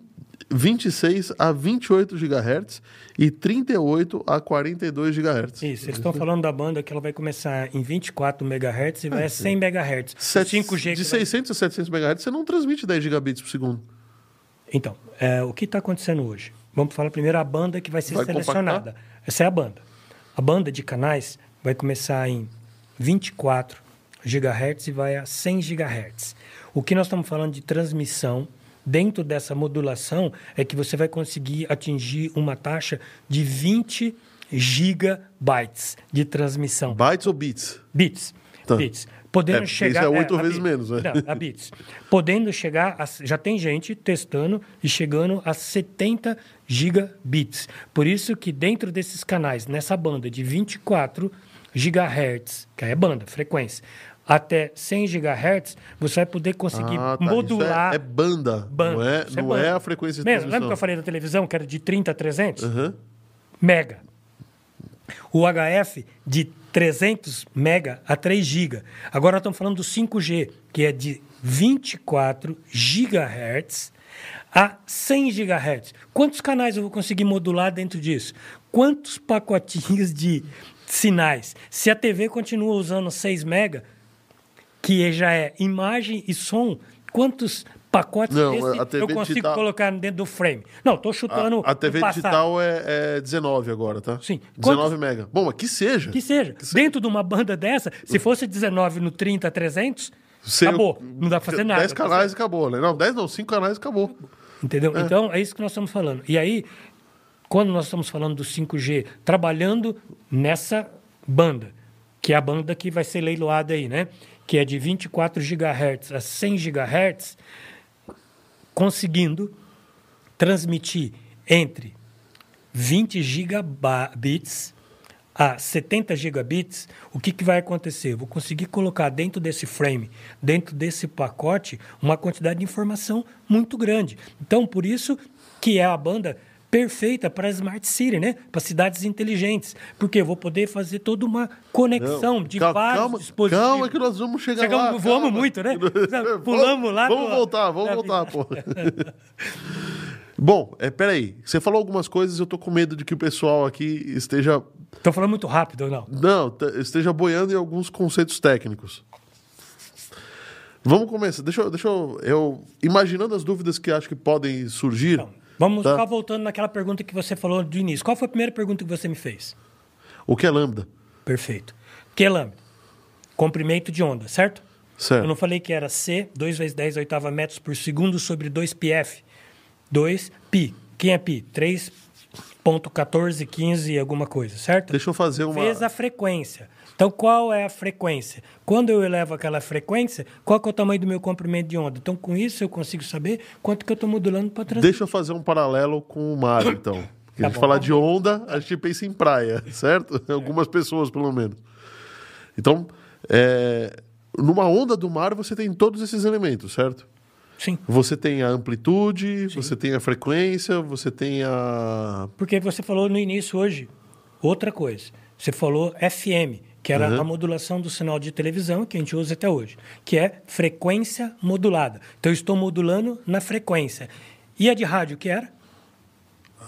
26 a 28 GHz e 38 a 42 GHz. Isso, eles estão falando da banda que ela vai começar em 24 MHz e vai a 100 MHz. Sete- 5G de que vai- 600 a 700 MHz você não transmite 10 gigabits por segundo. Então, é, o que está acontecendo hoje? Vamos falar primeiro a banda que vai ser Vai selecionada. Essa é a banda. A banda de canais vai começar em 24 GHz e vai a 100 GHz. O que nós estamos falando de transmissão dentro dessa modulação é que você vai conseguir atingir uma taxa de 20 gigabytes de transmissão. Bytes ou bits? Bits. Tá. Bits. Podendo É, chegar. isso é oito a vezes bits. menos, né? Não, a bits. Podendo chegar. A, já tem gente testando e chegando a 70 gigabits. Por isso que dentro desses canais, nessa banda de 24 gigahertz, que é banda, frequência, até 100 gigahertz, você vai poder conseguir Ah, tá. modular. Isso é, é banda, banda. não é, é não banda. é a frequência de Mesmo, lembra que eu falei da televisão, que era de 30 a 300? Aham. mega. O HF de 300 mega a 3 giga. Agora estamos falando do 5G, que é de 24 gigahertz a 100 gigahertz. Quantos canais eu vou conseguir modular dentro disso? Quantos pacotinhos de sinais? Se a TV continua usando 6 mega, que já é imagem e som, quantos pacotes Não, desse a TV eu consigo digital- colocar dentro do frame? Não, estou chutando A, a TV o digital é, é 19 agora, tá? Sim. 19 Quantos- mega. Bom, mas que seja. Que seja. Dentro de uma banda dessa, se fosse 19 no 30 300, Você- acabou. Não dá pra fazer nada. 10 canais e acabou, né? Não, 10 não, 5 canais e acabou. Entendeu? Então, é isso que nós estamos falando. E aí, quando nós estamos falando do 5G, trabalhando nessa banda, que é a banda que vai ser leiloada aí, né? Que é de 24 GHz a 100 GHz, conseguindo transmitir entre 20 gigabits a 70 gigabits, o que, que vai acontecer? Vou conseguir colocar dentro desse frame, dentro desse pacote, uma quantidade de informação muito grande. Então, por isso que é a banda perfeita para Smart City, né? Para cidades inteligentes. Porque eu vou poder fader toda uma conexão de Cal- vários calma, dispositivos. calma que nós vamos chegar Chegamos- lá. voamos calma. muito, né? Pulamos lá Vamos do- voltar, vamos voltar, pô. Bom, é, peraí. Você falou algumas coisas, eu tô com medo de que o pessoal aqui esteja. Estou falando muito rápido ou não? Não, te- esteja boiando em alguns conceitos técnicos. Vamos começar. Deixa eu, deixa eu, eu. Imaginando as dúvidas que acho que podem surgir. Então, vamos Tá. ficar voltando naquela pergunta que você falou do início. Qual foi a primeira pergunta que você me fez? O que é lambda? Perfeito. Que é lambda? Comprimento de onda, certo? Certo. Eu não falei que era C, 2 vezes 10 oitava metros por segundo sobre 2 πf. 2 pi. Quem é pi? 3.1415 alguma coisa, certo? Deixa eu fazer uma. Vezes a frequência. Então, qual é a frequência? Quando eu elevo aquela frequência, qual é o tamanho do meu comprimento de onda? Então, com isso, eu consigo saber quanto que eu estou modulando para transmitir. Deixa eu fazer um paralelo com o mar, então. A gente bom, fala tá de onda, a gente pensa em praia, certo? Algumas pessoas, pelo menos. Então, é, numa onda do mar, você tem todos esses elementos, certo? Sim. Você tem a amplitude, você tem a frequência, você tem a. Porque você falou no início hoje outra coisa. Você falou FM, que era Uhum. a modulação do sinal de televisão que a gente usa até hoje, que é frequência modulada. Então eu estou modulando na frequência. E a de rádio que era?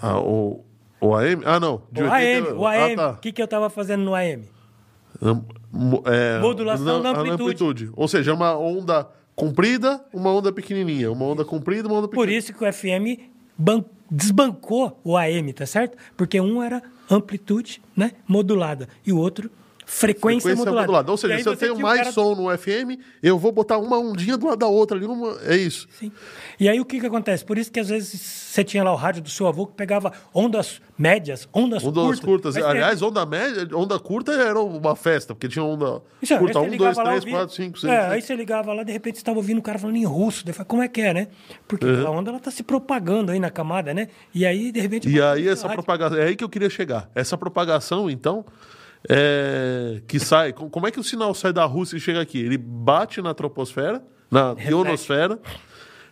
a o, o AM? Ah, não. de o 80 AM. O AM. Ah, tá. O que, que eu estava fazendo no AM? É, Modulação na- da na amplitude. Ou seja, uma onda comprida, uma onda pequenininha. Uma onda comprida, uma onda Por pequenininha. isso que o FM ban- desbancou o AM, tá certo? Porque um era amplitude né, modulada e o outro frequência, modulada. Ou E seja, se eu tenho mais cara- som no FM, eu vou botar uma ondinha do lado da outra ali. Numa... É isso. Sim. E aí o que, que acontece? Por isso que às vezes você tinha lá o rádio do seu avô que pegava ondas médias, ondas, Ondas curtas. curtas. Aliás, onda média, onda curta era uma festa, porque tinha onda Isso, curta. você 1, ligava 2, lá, 3, ouvia- 4, 5, 6. É, aí você ligava lá, de repente você estava ouvindo o cara falando em russo. Daí como é que é, né? Porque a onda ela tá se propagando aí na camada, né? E aí, de repente. E aí essa propagação, é aí que eu queria chegar. Essa propagação, então, é, que sai, com- como é que o sinal sai da Rússia e chega aqui? Ele bate na troposfera, na Reflete. ionosfera,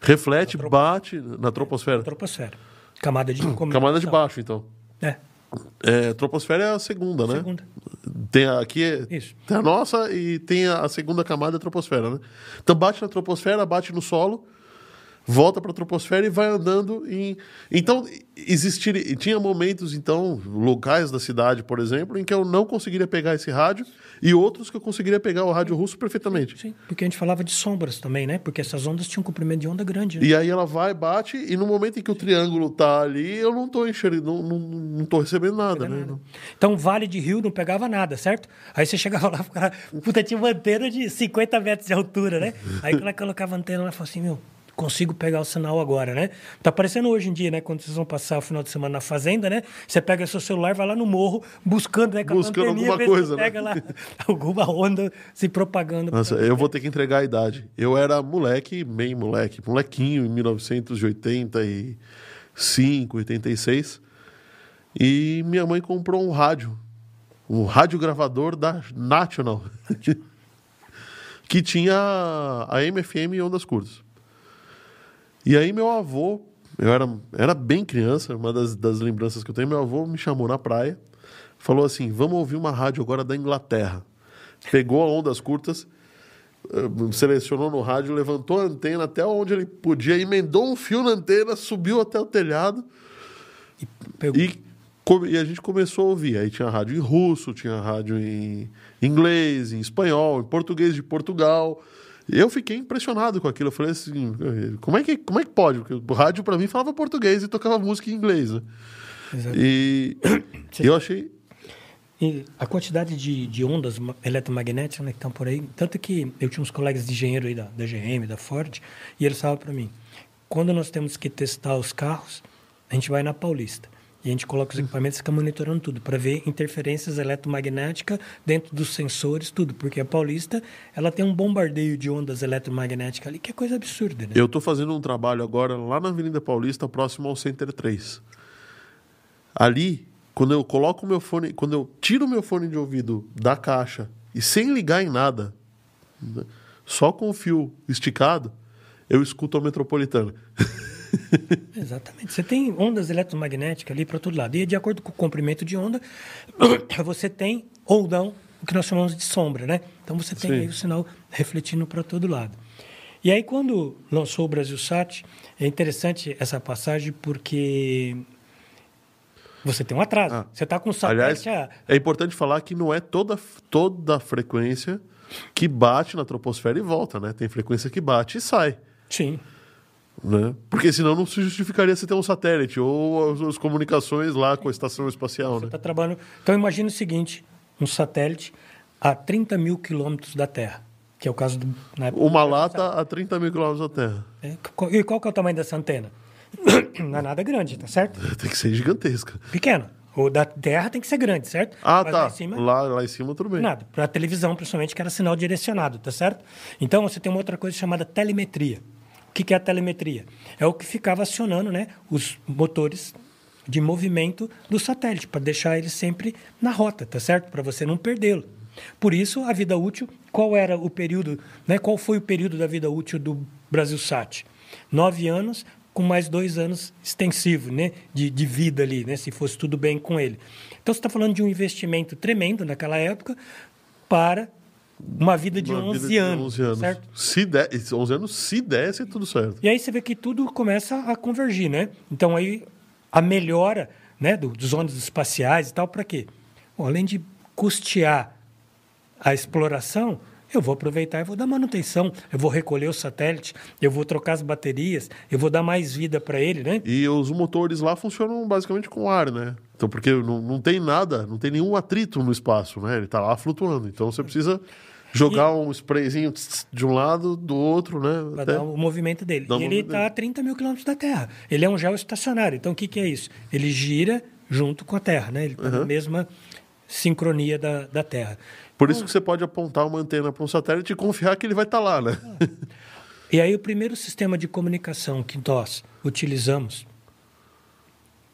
reflete, bate na troposfera. Troposfera. Camada de Camada de baixo, então. É, É, troposfera é a segunda, né? segunda. Tem a, aqui é, Isso. tem a nossa e tem a, a segunda camada a troposfera, né? Então bate na troposfera, bate no solo, volta para a troposfera e vai andando em. Então existiria, tinha momentos então locais da cidade, por exemplo, em que eu não conseguiria pegar esse rádio e outros que eu conseguiria pegar o rádio russo perfeitamente. Sim, porque a gente falava de sombras também, né? Porque essas ondas tinham um comprimento de onda grande. né? E aí ela vai, bate, e no momento em que o triângulo tá ali, eu não tô enxergando, não, não, não tô recebendo nada, né? Não- Então, Vale de Rio não pegava nada, certo? Aí você chegava lá, o cara, puta, tinha uma antena de 50 metros de altura, né? Aí quando ela colocava a antena, ela falou assim, meu, consigo pegar o sinal agora, né? Tá aparecendo hoje em dia, né? Quando vocês vão passar o final de semana na fazenda, né? Você pega seu celular, vai lá no morro, buscando, né? Buscando alguma coisa, né? Pega lá alguma onda se propagando. Nossa, eu vou ter que entregar a idade. Eu era moleque, bem moleque, molequinho em 1985, 86. E minha mãe comprou um rádio, um rádio gravador da National, que tinha a MFM e ondas curtas. E aí meu avô, eu era, era bem criança, uma das, das lembranças que eu tenho, meu avô me chamou na praia, falou assim, vamos ouvir uma rádio agora da Inglaterra. Pegou a ondas curtas, eh, selecionou no rádio, levantou a antena até onde ele podia, emendou um fio na antena, subiu até o telhado Pegou. e, come- e a gente começou a ouvir. Aí tinha rádio em russo, tinha rádio em inglês, em espanhol, em português de Portugal. Eu fiquei impressionado com aquilo. Eu falei assim, como é que, como é que pode? Porque o rádio para mim falava português e tocava música em inglês. Né? E eu achei. E a quantidade de, de ondas ma- eletromagnéticas né, que estão por aí. Tanto que eu tinha uns colegas de engenheiro aí da, da GM, da Ford, e eles falavam para mim: quando nós temos que testar os carros, a gente vai na Paulista. A gente coloca os equipamentos e fica monitorando tudo para ver interferências eletromagnéticas dentro dos sensores, tudo. Porque a Paulista ela tem um bombardeio de ondas eletromagnéticas ali que é coisa absurda, né? Eu estou fazendo um trabalho agora lá na Avenida Paulista, próximo ao Center 3. Ali, quando eu coloco o meu fone, quando eu tiro o meu fone de ouvido da caixa e sem ligar em nada, né, só com o fio esticado, eu escuto a metropolitana. Exatamente. Você tem ondas eletromagnéticas ali para todo lado. E de acordo com o comprimento de onda, você tem ou não o que nós chamamos de sombra, né? Então você tem Sim. aí o sinal refletindo para todo lado. E aí quando lançou o Brasil Sat, é interessante essa passagem porque você tem um atraso. Ah. Você está com o Aliás, satélite a é importante falar que não é toda, toda a frequência que bate na troposfera e volta, né? Tem frequência que bate e sai. Sim. Né? Porque senão não se justificaria você ter um satélite ou as, as comunicações lá com a estação espacial, né? Está trabalhando. Então imagine o seguinte: um satélite a 30 mil quilômetros da Terra, que é o caso do. época Uma lata a 30 mil quilômetros da Terra. É, E qual que é o tamanho dessa antena? Não é nada grande, tá certo? Tem que ser gigantesca. Pequena. O da Terra tem que ser grande, certo? Ah, Mas tá. Lá em cima, Lá, lá em cima, tudo bem. nada. Para televisão, principalmente, que era sinal direcionado, tá certo? Então, você tem uma outra coisa chamada telemetria. O que é a telemetria? É o que ficava acionando né, os motores de movimento do satélite, para deixar ele sempre na rota, tá certo? Para você não perdê-lo. Por isso, a vida útil, qual era o período, né? qual foi o período da vida útil do Brasil Sat? Nove anos, com mais dois anos extensivo né? de, de vida ali, né? se fosse tudo bem com ele. Então, você está falando de um investimento tremendo naquela época para uma vida de, Uma 11, vida de anos, 11 anos. certo? Se der, 11 anos, se desse, tudo certo. E aí você vê que tudo começa a convergir, né? Então aí a melhora né, do- dos ônibus espaciais e tal, para quê? Bom, além de custear a exploração, eu vou aproveitar e vou dar manutenção, eu vou recolher o satélite, eu vou trocar as baterias, eu vou dar mais vida para ele, né? E os motores lá funcionam basicamente com ar, né? Então, porque não, não tem nada, não tem nenhum atrito no espaço, né? Ele tá lá flutuando. Então, você precisa jogar um sprayzinho de um lado, do outro, né? Para dar o movimento dele. E ele está a 30 mil quilômetros da Terra. Ele é um geoestacionário. Então, o que, que é isso? Ele gira junto com a Terra, né? Ele está na mesma sincronia da, da Terra. Por isso que você pode apontar uma antena para um satélite e confiar que ele vai estar lá, né? E aí o primeiro sistema de comunicação que nós utilizamos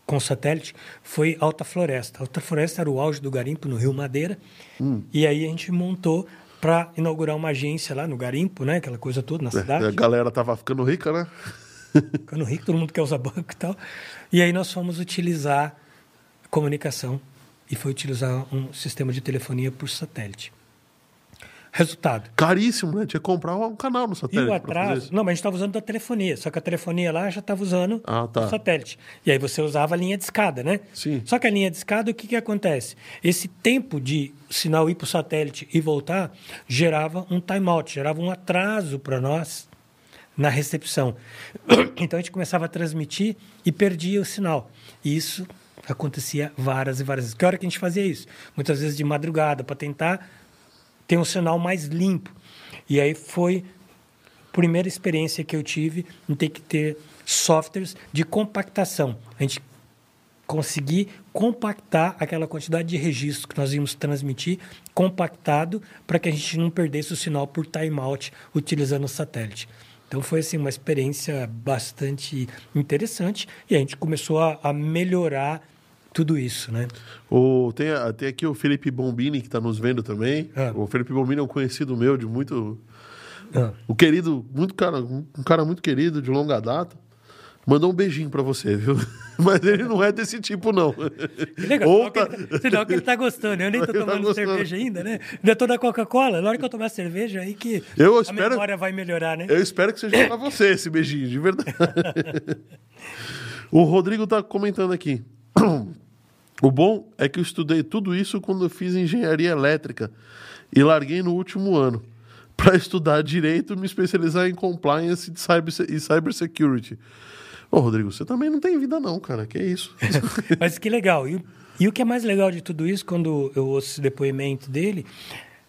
com satélite foi Alta Floresta. Alta Floresta era o auge do garimpo no Rio Madeira. E aí a gente montou para inaugurar uma agência lá no garimpo, né? Aquela coisa toda na A cidade. galera tava ficando rica, né? Ficando rico, todo mundo quer usar banco e tal. E aí nós fomos utilizar comunicação e foi utilizar um sistema de telefonia por satélite. Resultado. Caríssimo, né? Tinha que comprar um canal no E satélite. o pra fazer atraso. Não, mas a gente estava usando da telefonia. Só que a telefonia lá já estava usando Ah, tá. o satélite. E aí você usava a linha de escada, né? Sim. Só que a linha de escada, o que, que acontece? Esse tempo de sinal ir para o satélite e voltar gerava um timeout, gerava um atraso para nós na recepção. Então a gente começava a transmitir e perdia o sinal. E isso acontecia várias e várias vezes. Que hora que a gente fazia isso? Muitas vezes de madrugada, para tentar ter um sinal mais limpo. E aí foi a primeira experiência que eu tive em ter que ter softwares de compactação. A gente conseguir compactar aquela quantidade de registros que nós íamos transmitir, compactado, para que a gente não perdesse o sinal por timeout utilizando o satélite. Então foi assim uma experiência bastante interessante e a gente começou a, a melhorar tudo isso, né? O, tem, a- tem aqui o Felipe Bombini, que está nos vendo também. Ah. O Felipe Bombini é um conhecido meu de muito. Ah. O querido, muito cara, um cara muito querido, de longa data. Mandou um beijinho pra você, viu? Mas ele não é desse tipo, não. Que legal. Ou tá- sinal que ele tá gostando. Eu nem tô Ele tá tomando gostando. cerveja ainda, né? Ainda tô na Coca-Cola. Na hora que eu tomar cerveja, aí que Eu a espero- memória vai melhorar, né? Eu espero que seja pra você esse beijinho, de verdade. o Rodrigo tá comentando aqui. O bom é que eu estudei tudo isso quando eu fiz engenharia elétrica e larguei no último ano para estudar direito e me especializar em compliance de cyber, e cybersecurity. Ô, Rodrigo, você também não tem vida não, cara. Que isso? Mas que legal. E, o- e o que é mais legal de tudo isso, quando eu ouço esse depoimento dele,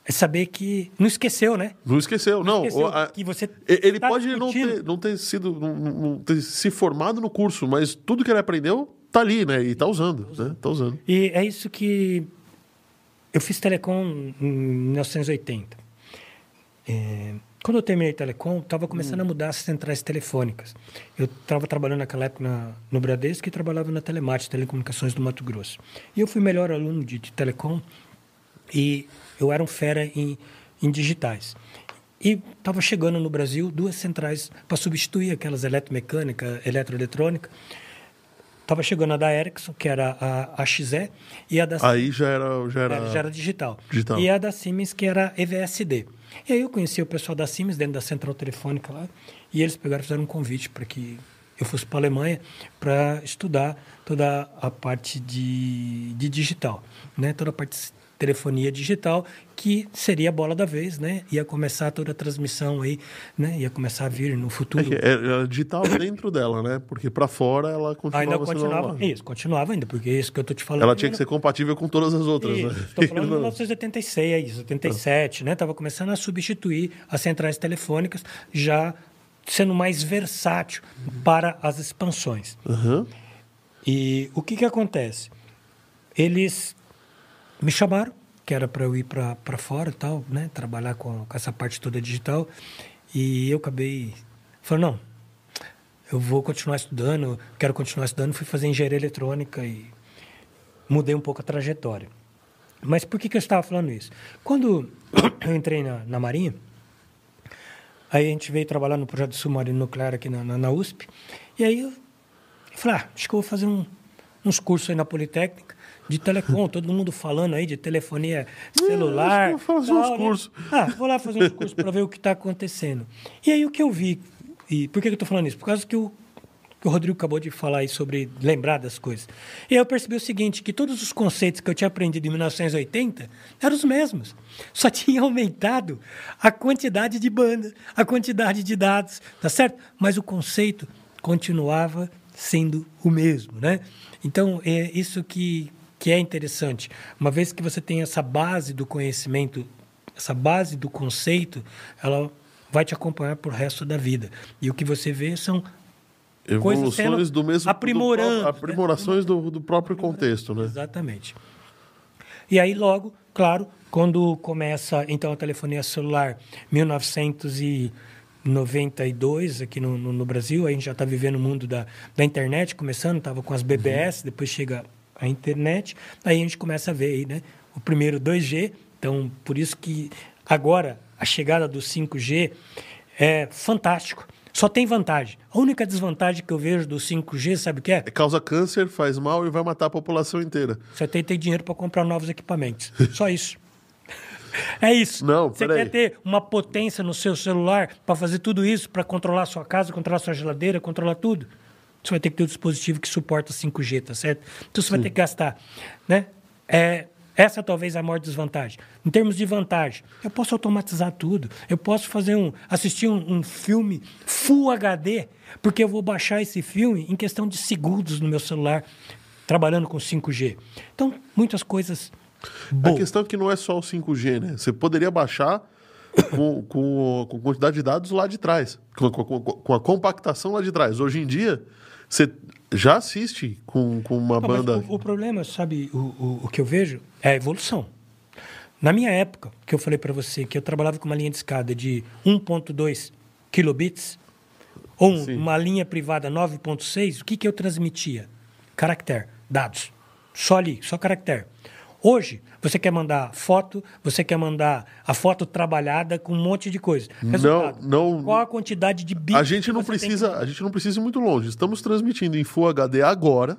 é saber que não esqueceu, né? Não esqueceu, não. esqueceu o- a- que você e- ele tá pode não ter, não ter sido, não, não- não ter se formado no curso, mas tudo que ele aprendeu tá ali, né? E tá usando, né? Tá usando. E é isso que eu fiz telecom em 1980. É, quando eu terminei telecom, estava começando a mudar as centrais telefônicas. Eu estava trabalhando naquela época na, no Bradesco e trabalhava na Telemate, Telecomunicações do Mato Grosso. E eu fui melhor aluno de, de telecom e eu era um fera em, em digitais. E estava chegando no Brasil duas centrais para substituir aquelas eletromecânica, eletroeletrônica. Estava chegando a da Ericsson, que era a, a XE, e a da Aí já era. Já era... era, já era digital. digital. E a da Siemens, que era EVSD. E aí eu conheci o pessoal da Siemens dentro da central telefônica lá, e eles pegaram fizeram um convite para que eu fosse para a Alemanha para estudar toda a parte de, de digital, né? toda a parte telefonia digital, que seria a bola da vez, né? Ia começar toda a transmissão aí, né? Ia começar a vir no É futuro. que era digital dentro dela, né? Porque pra fora ela continuava Ainda continuava, isso, continuava ainda, porque é isso que eu tô te falando. Ela tinha que ser compatível com todas as outras, Isso, né? Estou falando de 1986, 87, né? Estava começando a substituir as centrais telefônicas, já sendo mais versátil para as expansões. Aham. E o que, que acontece? Eles me chamaram, que era para eu ir para fora e tal, né? Trabalhar com, com essa parte toda digital. E eu acabei falando, não, eu vou continuar estudando, quero continuar estudando, fui fazer engenharia eletrônica e mudei um pouco a trajetória. Mas por que, que eu estava falando isso? Quando eu entrei na, na Marinha, aí a gente veio trabalhar no projeto submarino nuclear aqui na, na, na USP, e aí eu, eu falei, ah, acho que eu vou fazer um, uns cursos aí na Politécnica de telecom, todo mundo falando aí de telefonia celular. Hum, vou fazer tal, uns né? cursos. Ah, vou lá fazer uns cursos para ver o que está acontecendo. E aí o que eu vi, e por que que eu estou falando isso? Por causa que o, que o Rodrigo acabou de falar aí sobre lembrar das coisas. E aí eu percebi o seguinte, que todos os conceitos que eu tinha aprendido em 1980 eram os mesmos. Só tinha aumentado a quantidade de banda, a quantidade de dados, tá certo? Mas o conceito continuava sendo o mesmo, né? Então, é isso que, que é interessante. Uma vez que você tem essa base do conhecimento, essa base do conceito, ela vai te acompanhar por resto da vida. E o que você vê são Evoluções do mesmo. aprimorando, do pró- né? aprimorações do, do próprio contexto, né? Exatamente. E aí, logo, claro, quando começa então a telefonia celular, 1992, aqui no, no, no Brasil, a gente já está vivendo o mundo da, da internet, começando, estava com as BBS, depois chega a internet, aí a gente começa a ver aí, né, o primeiro 2G. Então, por isso que agora a chegada do 5G é fantástico. Só tem vantagem. A única desvantagem que eu vejo do 5G, sabe o que é? É, Causa câncer, faz mal e vai matar a população inteira. Você tem que ter dinheiro para comprar novos equipamentos. Só isso. É isso. Não, Você quer ter uma potência no seu celular para fazer tudo isso, para controlar sua casa, controlar sua geladeira, controlar tudo? Você vai ter que ter um dispositivo que suporta 5G, tá certo? Então você vai ter que gastar, né? É, essa talvez é a maior desvantagem. Em termos de vantagem, eu posso automatizar tudo. Eu posso fazer um, assistir um, um filme Full HD, porque eu vou baixar esse filme em questão de segundos no meu celular, trabalhando com 5G. Então, muitas coisas A questão é que não é só o 5G, né? Você poderia baixar com, com, com quantidade de dados lá de trás, com- com- com a compactação lá de trás. Hoje em dia, você já assiste com, com uma Não, banda. o, o problema, sabe, o, o, o que eu vejo é a evolução. Na minha época, que eu falei para você que eu trabalhava com uma linha de escada de 1.2 kilobits, ou um- uma linha privada 9.6, o que, que eu transmitia? Caractere, dados. Só ali, só caractere. Hoje, você quer mandar foto, você quer mandar a foto trabalhada com um monte de coisa. Resultado, não- Qual a quantidade de bits A gente não tem que precisa, a gente não precisa ir muito longe. Estamos transmitindo em Full HD agora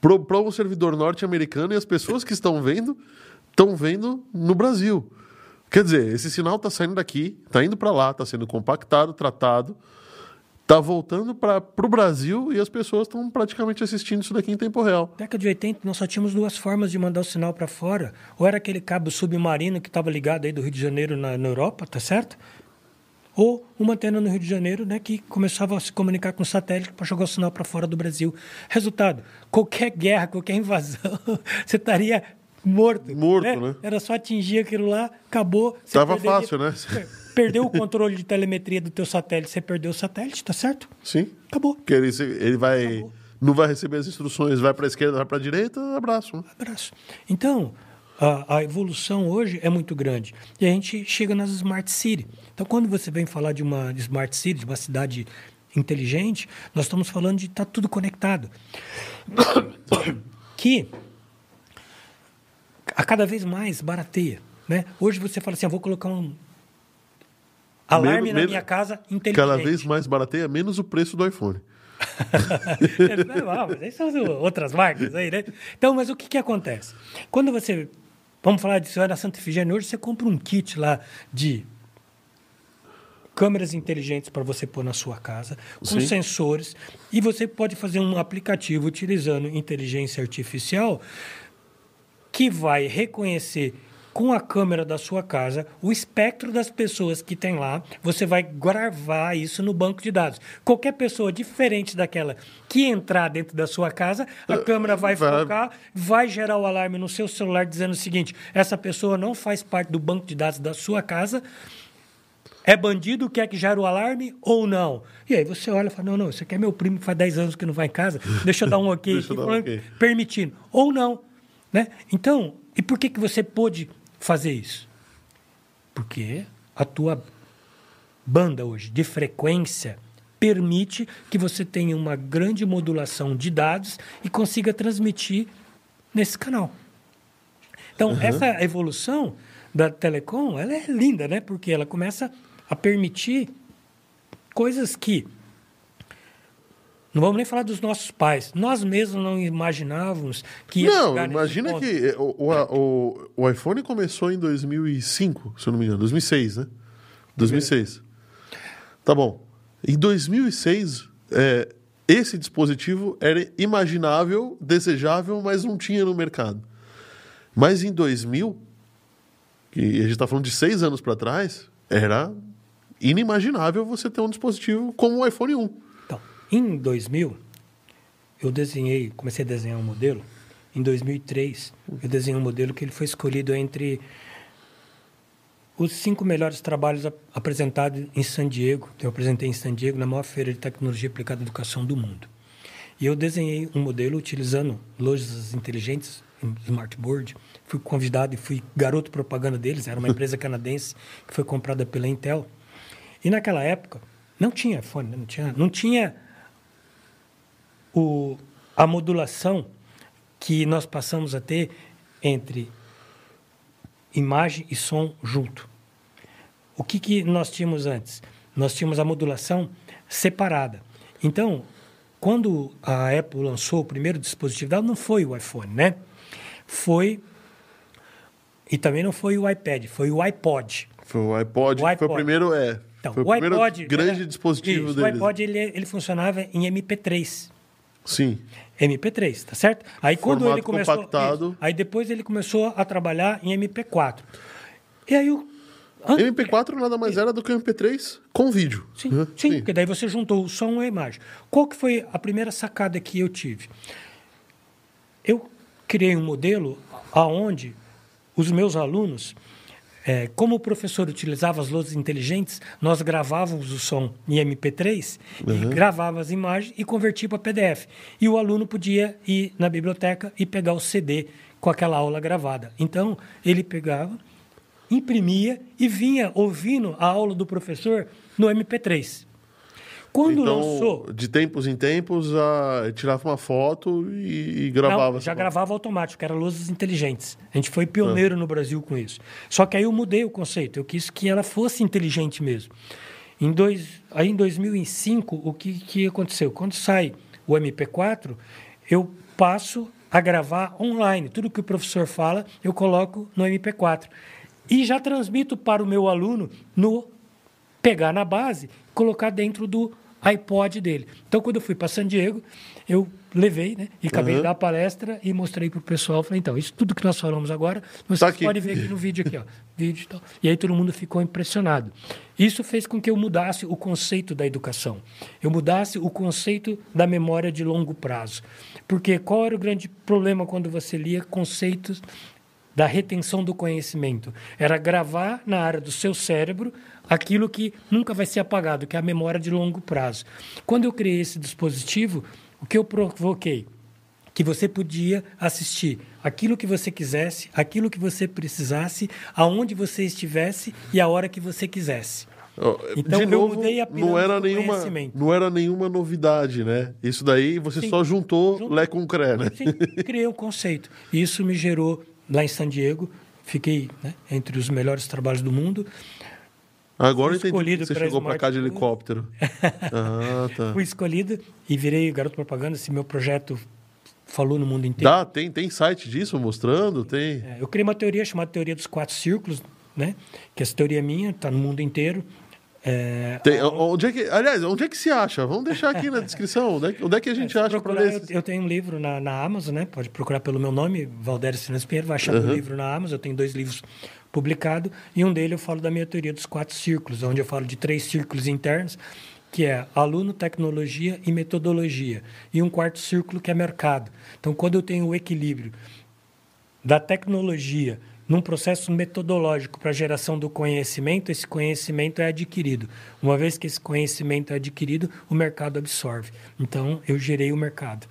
para um servidor norte-americano e as pessoas que estão vendo estão vendo no Brasil. Quer dizer, esse sinal está saindo daqui, está indo para lá, está sendo compactado, tratado, está voltando para o Brasil e as pessoas estão praticamente assistindo isso daqui em tempo real. década de 80, nós só tínhamos duas formas de mandar o sinal para fora. Ou era aquele cabo submarino que estava ligado aí do Rio de Janeiro na, na Europa, tá certo? Ou uma antena no Rio de Janeiro, né, que começava a se comunicar com o satélite para jogar o sinal para fora do Brasil. Resultado: qualquer guerra, qualquer invasão, você estaria morto. Morto, né? Era só atingir aquilo lá, acabou. Tava perderia- fácil, né? Perdeu o controle de telemetria do teu satélite, você perdeu o satélite, tá certo? Sim. Acabou. Porque ele, ele vai, não vai receber as instruções, vai para a esquerda, vai para a direita, abraço. né? abraço. Então, a, a evolução hoje é muito grande. E a gente chega nas Smart City. Então, quando você vem falar de uma Smart City, de uma cidade inteligente, nós estamos falando de estar tudo conectado. Que a cada vez mais barateia. Né? Hoje você fala assim, eu vou colocar um alarme Menos- na minha casa inteligente. Cada vez mais barateia, menos o preço do iPhone. Mas aí são outras marcas aí, né? Então, mas o que, que acontece? Quando você. Vamos falar de senhora Santa Efigênia, hoje você compra um kit lá de câmeras inteligentes para você pôr na sua casa, com Sim. sensores, e você pode fazer um aplicativo utilizando inteligência artificial que vai reconhecer com a câmera da sua casa o espectro das pessoas que tem lá. Você vai gravar isso no banco de dados. Qualquer pessoa diferente daquela que entrar dentro da sua casa, a câmera vai vai- focar, vai gerar o alarme no seu celular dizendo o seguinte: essa pessoa não faz parte do banco de dados da sua casa. É bandido, quer que gere o alarme ou não? E aí você olha e fala, não, não, isso aqui é meu primo que faz 10 anos que não vai em casa, deixa eu dar um ok aqui, um falando- ok. permitindo. Ou não. Né? Então, e por que, que você pôde fazer isso? Porque a tua banda hoje de frequência permite que você tenha uma grande modulação de dados e consiga transmitir nesse canal. Então, uhum. essa evolução da telecom, ela é linda, né? Porque ela começa a permitir coisas que não vamos nem falar dos nossos pais. Nós mesmos não imaginávamos que Não, imagina que o, o, o, iPhone começou em 2005, se eu não me engano. 2006, né? 2006. Tá bom. Em 2006, é, esse dispositivo era imaginável, desejável, mas não tinha no mercado. Mas em 2000, que a gente está falando de seis anos para trás, era inimaginável você ter um dispositivo como o iPhone 1. Então, em 2000, eu desenhei, comecei a desenhar um modelo. Em 2003, eu desenhei um modelo que ele foi escolhido entre os cinco melhores trabalhos ap apresentados em San Diego. Eu apresentei em San Diego, na maior feira de tecnologia aplicada à educação do mundo. E eu desenhei um modelo utilizando lojas inteligentes, smartboard. Fui convidado e fui garoto propaganda deles. Era uma empresa canadense que foi comprada pela Intel. E naquela época não tinha iPhone, né? não tinha, não tinha o, a modulação que nós passamos a ter entre imagem e som junto. O que, que nós tínhamos antes? Nós tínhamos a modulação separada. Então, quando a Apple lançou o primeiro dispositivo dela, não foi o iPhone, né? Foi. E também não foi o iPad, foi o iPod. Foi o iPod, o iPod. foi o primeiro, é. Então, foi o, o iPod, grande era, dispositivo isso, deles. O iPod ele, ele funcionava em MP3. Sim. MP3, tá certo? Aí quando Formato ele começou, compactado. Isso, aí depois ele começou a trabalhar em MP4. E aí o MP4 nada mais era do que o MP3 com vídeo. Sim, uhum. sim, sim, porque daí você juntou o som e a imagem. Qual que foi a primeira sacada que eu tive? Eu criei um modelo aonde os meus alunos é, como o professor utilizava as luzes inteligentes, nós gravávamos o som em MP3, uhum. gravava as imagens e convertia para PDF. E o aluno podia ir na biblioteca e pegar o CD com aquela aula gravada. Então, ele pegava, imprimia e vinha ouvindo a aula do professor no MP3. Quando então, lançou. De tempos em tempos, a, tirava uma foto e, e gravava. Não, já gravava automático, era luzes inteligentes. A gente foi pioneiro ah. no Brasil com isso. Só que aí eu mudei o conceito, eu quis que ela fosse inteligente mesmo. Em dois, aí em 2005, o que, que aconteceu? Quando sai o MP4, eu passo a gravar online. Tudo que o professor fala, eu coloco no MP4. E já transmito para o meu aluno no pegar na base, colocar dentro do iPod dele. Então, quando eu fui para San Diego, eu levei, né? E acabei uhum. de dar a palestra e mostrei para o pessoal. Falei, então, isso tudo que nós falamos agora, você tá pode ver aqui no vídeo aqui, ó. Vídeo e tal. E aí todo mundo ficou impressionado. Isso fez com que eu mudasse o conceito da educação. Eu mudasse o conceito da memória de longo prazo. Porque qual era o grande problema quando você lia conceitos da retenção do conhecimento? Era gravar na área do seu cérebro aquilo que nunca vai ser apagado, que é a memória de longo prazo. Quando eu criei esse dispositivo, o que eu provoquei? Que você podia assistir aquilo que você quisesse, aquilo que você precisasse, aonde você estivesse e a hora que você quisesse. Então, de novo, não era nenhuma não era nenhuma novidade, né? Isso daí você Sim. só juntou, juntou Lé com Cré, né? Sim, criei um conceito. Isso me gerou lá em San Diego, fiquei né, entre os melhores trabalhos do mundo. Agora entendi que você chegou para cá de helicóptero. ah, tá. Fui escolhido e virei garoto propaganda. Esse meu projeto falou no mundo inteiro. Dá, tem, tem site disso mostrando? Tem. É, eu criei uma teoria chamada Teoria dos Quatro Círculos, né? Que essa teoria é minha, está no mundo inteiro. É, tem, onde é que, aliás, onde é que se acha? Vamos deixar aqui na descrição. Onde é, onde é que a gente é, acha para ler? Eu, eu, tenho um livro na, na Amazon, né? Pode procurar pelo meu nome, Valdério Sinas Pinheiro, vai achar uhum. o livro na Amazon. Eu tenho dois livros publicado, e um deles eu falo da minha teoria dos quatro círculos, onde eu falo de três círculos internos, que é aluno, tecnologia e metodologia, e um quarto círculo que é mercado. Então, quando eu tenho o equilíbrio da tecnologia num processo metodológico para a geração do conhecimento, esse conhecimento é adquirido. Uma vez que esse conhecimento é adquirido, o mercado absorve. Então, eu gerei o mercado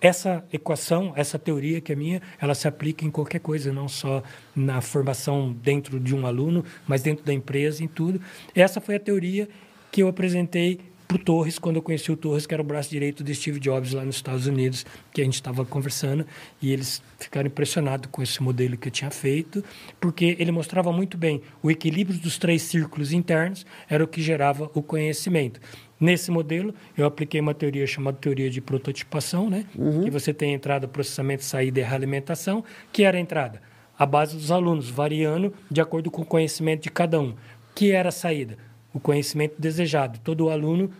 essa equação, essa teoria que é minha, ela se aplica em qualquer coisa, não só na formação dentro de um aluno, mas dentro da empresa, em tudo. Essa foi a teoria que eu apresentei para o Torres, quando eu conheci o Torres, que era o braço direito de Steve Jobs lá nos Estados Unidos, que a gente estava conversando, e eles ficaram impressionados com esse modelo que eu tinha feito, porque ele mostrava muito bem o equilíbrio dos três círculos internos, era o que gerava o conhecimento. Nesse modelo, eu apliquei uma teoria chamada teoria de prototipação, né? Uhum. que você tem entrada, processamento, saída e realimentação, que era a entrada, a base dos alunos, variando de acordo com o conhecimento de cada um. Que era a saída? O conhecimento desejado. Todo aluno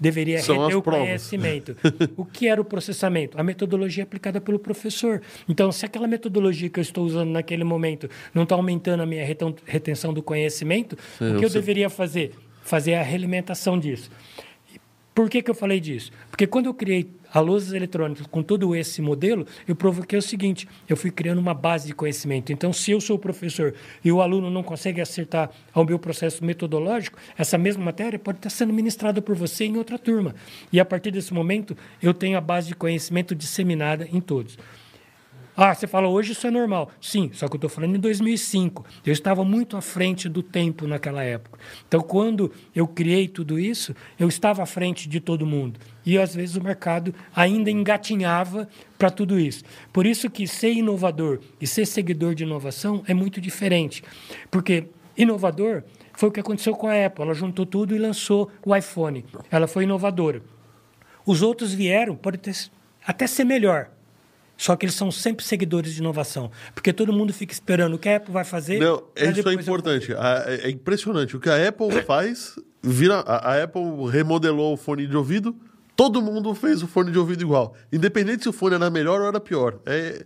deveria São reter o provas. conhecimento. o que era o processamento? A metodologia aplicada pelo professor. Então, se aquela metodologia que eu estou usando naquele momento não está aumentando a minha retenção do conhecimento, Sim, o que eu, eu deveria fazer? Fazer a realimentação disso. Por que, que eu falei disso? Porque quando eu criei a louças eletrônicas com todo esse modelo, eu provoquei o seguinte: eu fui criando uma base de conhecimento. Então, se eu sou o professor e o aluno não consegue acertar ao meu processo metodológico, essa mesma matéria pode estar sendo ministrada por você em outra turma. E a partir desse momento, eu tenho a base de conhecimento disseminada em todos. Ah, você fala, hoje isso é normal. Sim, só que eu estou falando em 2005. Eu estava muito à frente do tempo naquela época. Então, quando eu criei tudo isso, eu estava à frente de todo mundo. E, às vezes, o mercado ainda engatinhava para tudo isso. Por isso que ser inovador e ser seguidor de inovação é muito diferente. Porque inovador foi o que aconteceu com a Apple. Ela juntou tudo e lançou o iPhone. Ela foi inovadora. Os outros vieram, pode ter, até ser melhor, só que eles são sempre seguidores de inovação. Porque todo mundo fica esperando o que a Apple vai fazer. Não, isso é importante. É impressionante. O que a Apple faz, vira. A Apple remodelou o fone de ouvido, todo mundo fez o fone de ouvido igual. Independente se o fone era melhor ou era pior. É.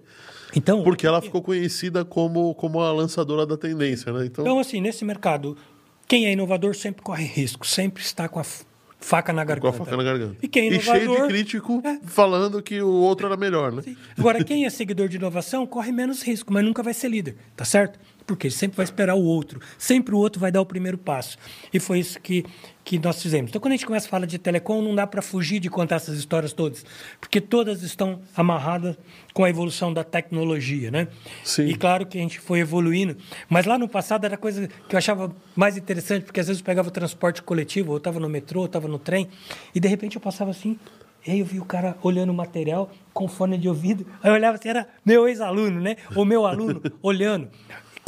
Então, porque ela ficou conhecida como, como a lançadora da tendência, né? Então, então, assim, nesse mercado, quem é inovador sempre corre risco, sempre está com a faca na garganta. Com a faca na garganta. E, quem é inovador, e cheio de crítico é. falando que o outro era melhor, né? Sim. Agora, quem é seguidor de inovação corre menos risco, mas nunca vai ser líder, tá certo? Porque ele sempre vai esperar o outro. Sempre o outro vai dar o primeiro passo. E foi isso que, que nós fizemos. Então, quando a gente começa a falar de telecom, não dá para fugir de contar essas histórias todas, porque todas estão amarradas com a evolução da tecnologia, né? Sim. E claro que a gente foi evoluindo, mas lá no passado era coisa que eu achava mais interessante, porque às vezes eu pegava o transporte coletivo, ou estava no metrô, ou estava no trem, e de repente eu passava assim, e aí eu vi o cara olhando o material com fone de ouvido. Aí eu olhava assim, era meu ex-aluno, né? Ou meu aluno olhando.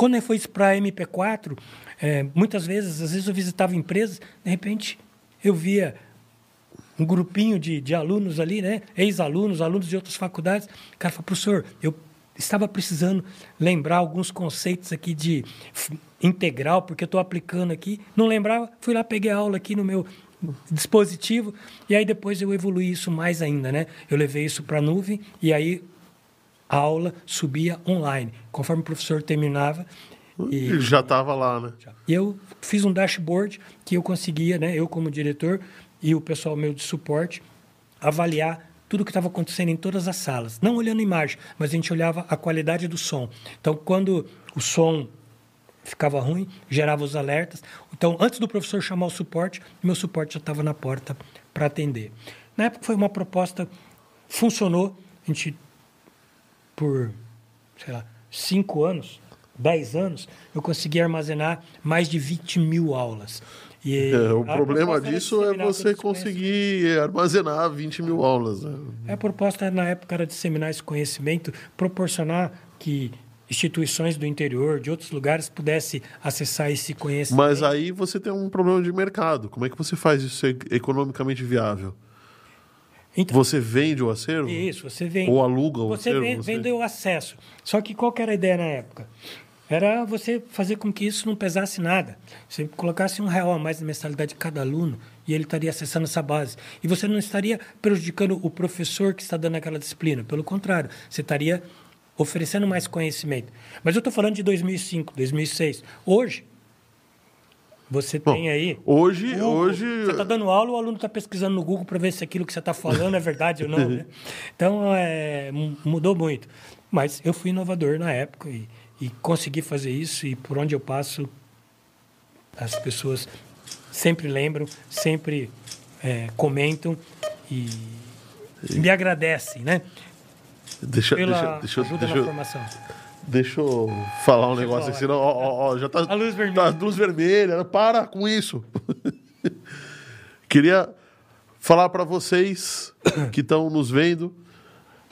Quando foi isso para MP4, é, muitas vezes, às vezes eu visitava empresas, de repente eu via um grupinho de, de alunos ali, né? Ex-alunos, alunos de outras faculdades. O cara falou, professor, eu estava precisando lembrar alguns conceitos aqui de integral, porque eu estou aplicando aqui. Não lembrava, fui lá, peguei a aula aqui no meu dispositivo, e aí depois eu evolui isso mais ainda, né? Eu levei isso para a nuvem, e aí a aula subia online. Conforme o professor terminava. E, já estava lá, né? E eu fiz um dashboard que eu conseguia, né, eu como diretor e o pessoal meu de suporte, avaliar tudo o que estava acontecendo em todas as salas. Não olhando a imagem, mas a gente olhava a qualidade do som. Então, quando o som ficava ruim, gerava os alertas. Então, antes do professor chamar o suporte, meu suporte já estava na porta para atender. Na época foi uma proposta, funcionou. A gente por, sei lá, cinco anos, dez anos, eu consegui armazenar mais de 20 mil aulas. E é, o problema disso é você conseguir armazenar 20 mil aulas. Né? A proposta na época era disseminar esse conhecimento, proporcionar que instituições do interior, de outros lugares, pudessem acessar esse conhecimento. Mas aí você tem um problema de mercado. Como é que você faz isso ser economicamente viável? Então, você vende o acervo? Isso, você vende. Ou aluga o você acervo? Vende, você vende o acesso. Só que qual que era a ideia na época? Era você fazer com que isso não pesasse nada. Você colocasse um real a mais na mensalidade de cada aluno e ele estaria acessando essa base. E você não estaria prejudicando o professor que está dando aquela disciplina. Pelo contrário, você estaria oferecendo mais conhecimento. Mas eu estou falando de 2005, 2006. Hoje, você Bom, tem aí. Hoje. Google, hoje... Você está dando aula, o aluno está pesquisando no Google para ver se aquilo que você está falando é verdade ou não. Né? Então, é, mudou muito. Mas eu fui inovador na época e, e consegui fazer isso, e por onde eu passo, as pessoas sempre lembram, sempre é, comentam e me agradecem, né? Deixa, Pela deixa, deixa, deixa, formação. Deixa eu falar um negócio aqui, senão ó, ó, ó, já tá a luz vermelha. Tá, luz vermelha. Para com isso. Queria falar para vocês que estão nos vendo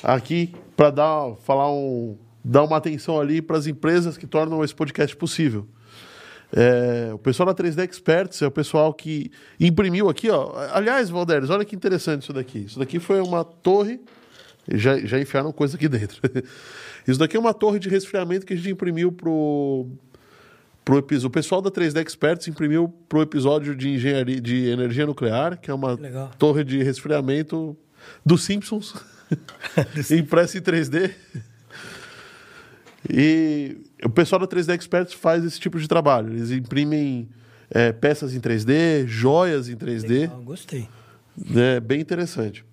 aqui para dar falar um dar uma atenção ali para as empresas que tornam esse podcast possível. É, o pessoal da 3D Experts é o pessoal que imprimiu aqui, ó. Aliás, Valderes, olha que interessante isso daqui. Isso daqui foi uma torre. Já, já enfiaram coisa aqui dentro. Isso daqui é uma torre de resfriamento que a gente imprimiu pro, pro episódio. O pessoal da 3D Experts imprimiu pro episódio de engenharia de energia nuclear, que é uma Legal. torre de resfriamento dos Simpsons, impressa em 3D. E o pessoal da 3D Experts faz esse tipo de trabalho. Eles imprimem é, peças em 3D, joias em 3D. Legal, gostei. É bem interessante.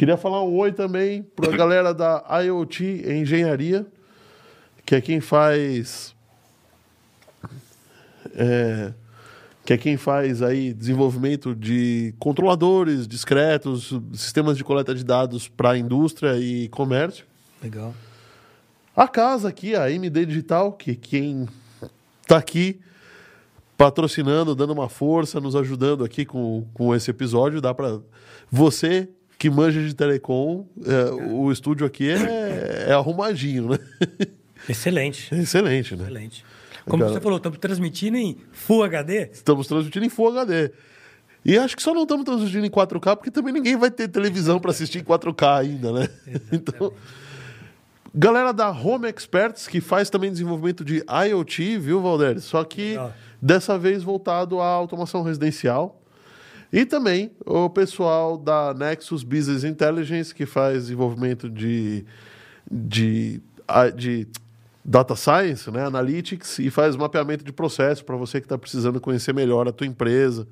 Queria falar um oi também para a galera da IoT Engenharia, que é quem faz. é, que é quem faz aí desenvolvimento de controladores discretos, sistemas de coleta de dados para a indústria e comércio. Legal. A casa aqui, a MD Digital, que quem está aqui patrocinando, dando uma força, nos ajudando aqui com, com esse episódio, dá para você que manja de telecom, é, o estúdio aqui é, é arrumadinho, né? Excelente. Excelente, né? Excelente. Como Cara- você falou, estamos transmitindo em Full HD. Estamos transmitindo em Full HD. E acho que só não estamos transmitindo em 4K porque também ninguém vai ter televisão para assistir em 4K ainda, né? Então, galera da Home Experts que faz também desenvolvimento de IoT, viu, Valder? Só que Legal. dessa vez voltado à automação residencial. E também o pessoal da Nexus Business Intelligence que faz desenvolvimento de de, de data science, né, analytics e faz mapeamento de processo para você que está precisando conhecer melhor a tua empresa,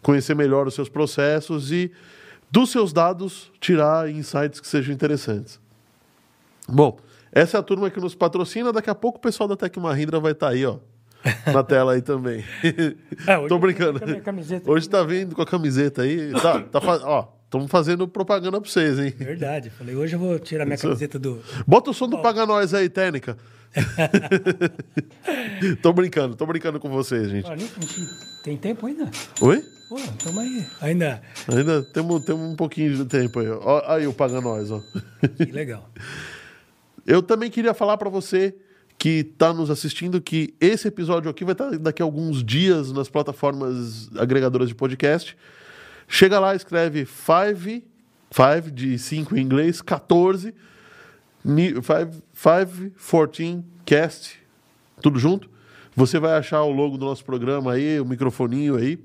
conhecer melhor os seus processos e dos seus dados tirar insights que sejam interessantes. Bom, essa é a turma que nos patrocina. Daqui a pouco o pessoal da Tec Mahindra vai estar aí, ó, na tela aí também. É, hoje Tô brincando. Hoje tá vindo com a camiseta aí. Tá, tá fa- ó, estamos fazendo propaganda para vocês, hein? Verdade. Falei, hoje eu vou tirar minha Isso. camiseta do. Bota o som do Paga Nós aí, técnica. tô brincando, tô brincando com vocês, gente tem tempo ainda? Oi? Pô, tamo aí. Ainda. Ainda temos, temos um pouquinho de tempo aí. Ó, aí o Paga Nós, ó. Que legal. Eu também queria falar para você que está nos assistindo que esse episódio aqui vai estar daqui a alguns dias nas plataformas agregadoras de podcast. Chega lá, escreve 5, 5 de 5 em inglês, 14, 5, 14 cast, tudo junto. Você vai achar o logo do nosso programa aí, o microfoninho aí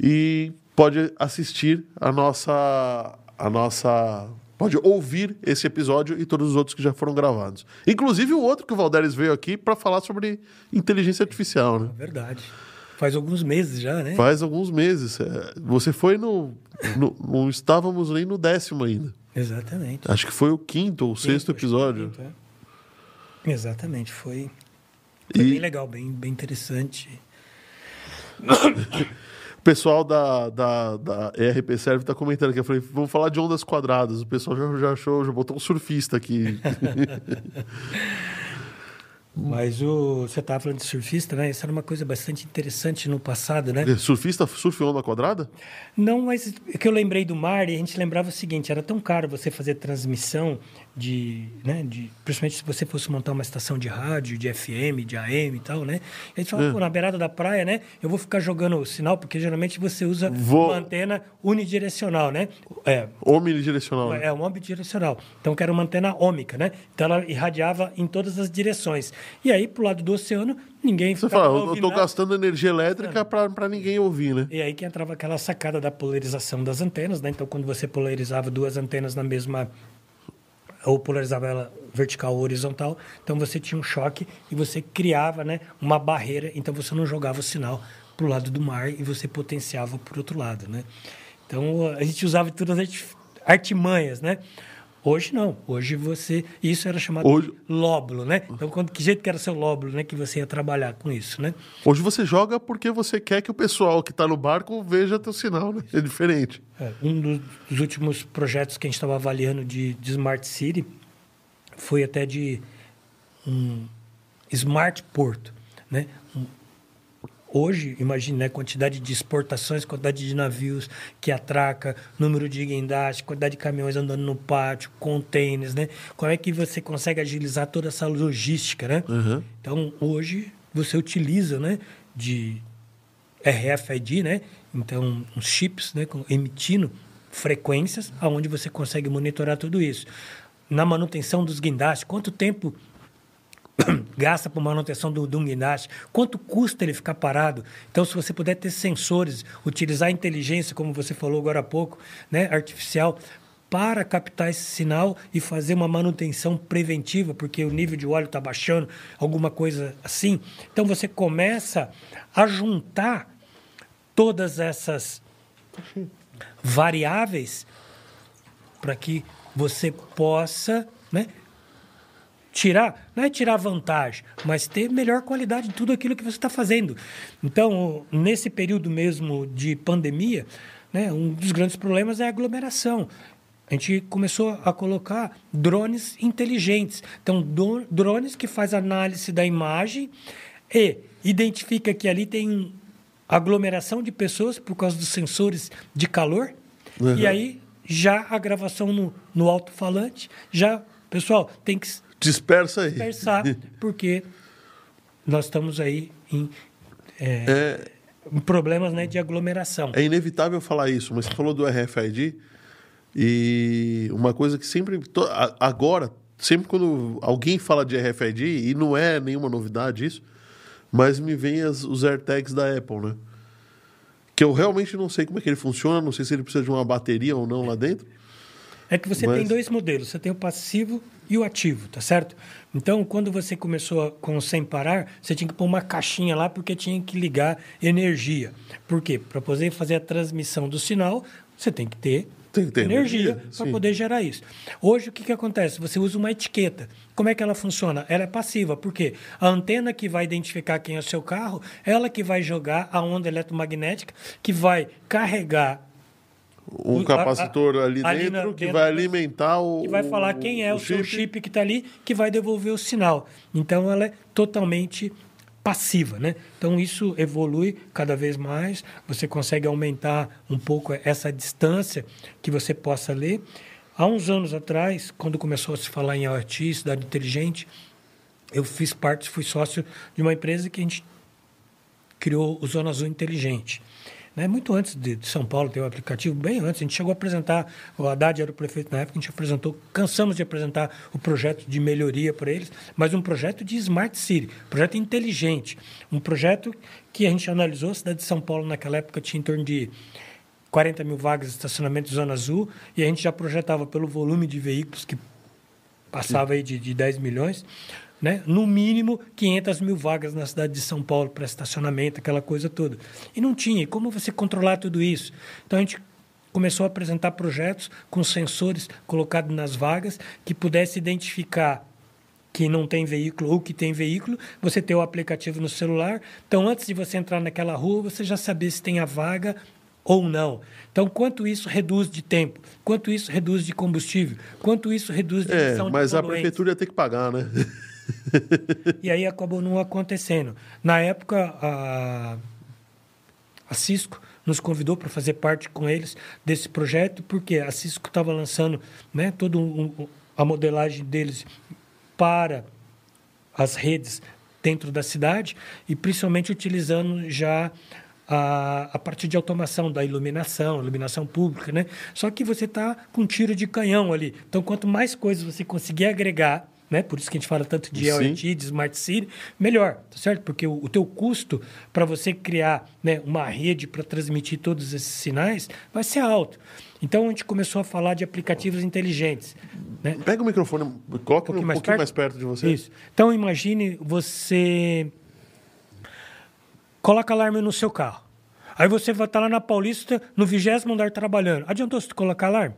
e pode assistir a nossa a nossa pode ouvir esse episódio e todos os outros que já foram gravados. Inclusive o outro que o Valderes veio aqui para falar sobre inteligência artificial, né? Verdade. Faz alguns meses já, né? Faz alguns meses. É, Você foi no, no- não estávamos nem no décimo ainda. Exatamente. Acho que foi o quinto ou sexto episódio. quinto, é. Exatamente. Foi, foi E- bem legal, bem, bem interessante. O pessoal da, da, da ERP Serve está comentando aqui. Eu falei, vamos falar de ondas quadradas. O pessoal já, já achou, já botou um surfista aqui. Mas o, você estava falando de surfista, né? Isso era uma coisa bastante interessante no passado, né? surfista surf onda quadrada? Não, mas é que eu lembrei do mar e a gente lembrava o seguinte: era tão caro você fazer transmissão de, né, de, principalmente se você fosse montar uma estação de rádio, de FM, de AM e tal, né? E a gente falava, pô, na beirada da praia, né? Eu vou ficar jogando o sinal porque geralmente você usa Vou- uma antena unidirecional, né? É, Omnidirecional. né? é uma bidirecional. Então, que era uma antena ômica, né? Então, ela irradiava em todas as direções. E aí, pro lado do oceano, ninguém Você fala, eu- tô nada. gastando energia elétrica pra ninguém ouvir, né? E aí que entrava aquela sacada da polarização das antenas, né? Então, quando você polarizava duas antenas na mesma ou polarizava ela vertical ou horizontal, então você tinha um choque e você criava, né, uma barreira, então você não jogava o sinal para o lado do mar e você potenciava para o outro lado, né? Então a gente usava todas as arti- artimanhas, né? Hoje não. Hoje você isso era chamado Hoje- de lóbulo, né? Então quando que jeito que era seu lóbulo, né, que você ia trabalhar com isso, né? Hoje você joga porque você quer que o pessoal que tá no barco veja teu sinal, né? É diferente. É, um dos, dos últimos projetos que a gente estava avaliando de, de Smart City foi até de um Smart Porto. Né? Hoje, imagine né, quantidade de exportações, quantidade de navios que atraca, número de guindaste, quantidade de caminhões andando no pátio, containers, né? Como é que você consegue agilizar toda essa logística, né? Uhum. Então, hoje, você utiliza, né, de RFID, né? Então, uns chips, né, emitindo frequências, aonde você consegue monitorar tudo isso. Na manutenção dos guindastes, quanto tempo gasta para manutenção do, um guindaste, quanto custa ele ficar parado. Então, se você puder ter sensores, utilizar a inteligência, como você falou agora há pouco, né, artificial, para captar esse sinal e fazer uma manutenção preventiva, porque o nível de óleo está baixando, alguma coisa assim. Então, você começa a juntar todas essas variáveis para que você possa né, tirar, não é tirar vantagem, mas ter melhor qualidade de tudo aquilo que você está fazendo. Então, nesse período mesmo de pandemia, né, um dos grandes problemas é a aglomeração. A gente começou a colocar drones inteligentes. Então, drones que faz análise da imagem e identifica que ali tem aglomeração de pessoas por causa dos sensores de calor. Uhum. E aí, já a gravação no, no alto-falante, já, pessoal, tem que Dispersa aí. dispersar, porque nós estamos aí em, é, em problemas né, de aglomeração. É inevitável falar isso, mas você falou do RFID e uma coisa que sempre. Agora, sempre quando alguém fala de RFID, e não é nenhuma novidade isso, mas me vem as- os AirTags da Apple, né? Que eu realmente não sei como é que ele funciona, não sei se ele precisa de uma bateria ou não lá dentro. É que você Mas- tem dois modelos, você tem o passivo e o ativo, tá certo? Então, quando você começou com o sem parar, você tinha que pôr uma caixinha lá porque tinha que ligar energia. Por quê? Para poder fazer a transmissão do sinal, você tem que ter, Tem que ter energia, energia, para poder gerar isso. Hoje, o que, que acontece? Você usa uma etiqueta. Como é que ela funciona? Ela é passiva, porque a antena que vai identificar quem é o seu carro, ela que vai jogar a onda eletromagnética, que vai carregar Um O- capacitor a- ali, ali dentro na- que dentro vai alimentar o. que vai falar quem é o, seu chip que está ali, que vai devolver o sinal. Então, ela é totalmente passiva, né? Então, isso evolui cada vez mais. Você consegue aumentar um pouco essa distância que você possa ler. Há uns anos atrás, quando começou a se falar em IoT, cidade inteligente, eu fiz parte, fui sócio de uma empresa que a gente criou o Zona Azul Inteligente. Né? Muito antes de, de São Paulo ter o aplicativo, bem antes, a gente chegou a apresentar, o Haddad era o prefeito na época, a gente apresentou, cansamos de apresentar o projeto de melhoria para eles, mas um projeto de Smart City, projeto inteligente, um projeto que a gente analisou, a cidade de São Paulo naquela época tinha em torno de 40 mil vagas de estacionamento de Zona Azul, e a gente já projetava pelo volume de veículos que passava aí de, de 10 milhões, né? no mínimo 500 mil vagas na cidade de São Paulo para estacionamento, aquela coisa toda. E não tinha. E como você controlar tudo isso? Então a gente começou a apresentar projetos com sensores colocados nas vagas que pudesse identificar que não tem veículo ou que tem veículo, você ter o aplicativo no celular. Então, antes de você entrar naquela rua, você já saber se tem a vaga ou não. Então, quanto isso reduz de tempo? Quanto isso reduz de combustível? Quanto isso reduz de É, emissão mas de a prefeitura ia ter que pagar, né? E aí acabou não acontecendo. Na época, a, a Cisco nos convidou para fazer parte com eles desse projeto, porque a Cisco estava lançando né, toda um, a modelagem deles para as redes dentro da cidade e principalmente utilizando já a, a partir de automação da iluminação, iluminação pública, né? Só que você está com um tiro de canhão ali. Então, quanto mais coisas você conseguir agregar, né? Por isso que a gente fala tanto de Sim. IoT, de Smart City, melhor, tá certo? Porque o, o teu custo para você criar né, uma rede para transmitir todos esses sinais vai ser alto. Então, a gente começou a falar de aplicativos inteligentes, né? Pega o microfone, coloca um pouquinho, mais mais, perto? perto? de você. Isso. Então imagine você coloca alarme no seu carro. Aí você vai estar lá na Paulista, no vigésimo andar trabalhando. Adiantou se tu colocar alarme?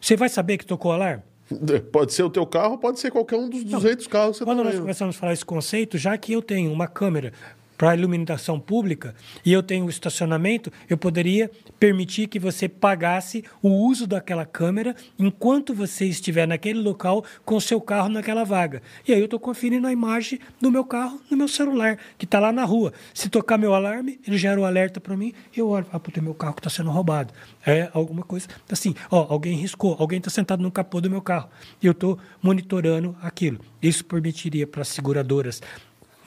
Você vai saber que tocou alarme? Pode ser o teu carro, pode ser qualquer um dos 200 carros que você Quando tá nós vendo. começamos a falar esse conceito, já que eu tenho uma câmera para iluminação pública e eu tenho estacionamento, eu poderia permitir que você pagasse o uso daquela câmera enquanto você estiver naquele local com seu carro naquela vaga. E aí eu estou conferindo a imagem do meu carro no meu celular, que está lá na rua. Se tocar meu alarme, ele gera o um alerta para mim eu olho, ah, puta, meu carro está sendo roubado. É alguma coisa assim, ó, alguém riscou, alguém está sentado no capô do meu carro. Eu estou monitorando aquilo. Isso permitiria para as seguradoras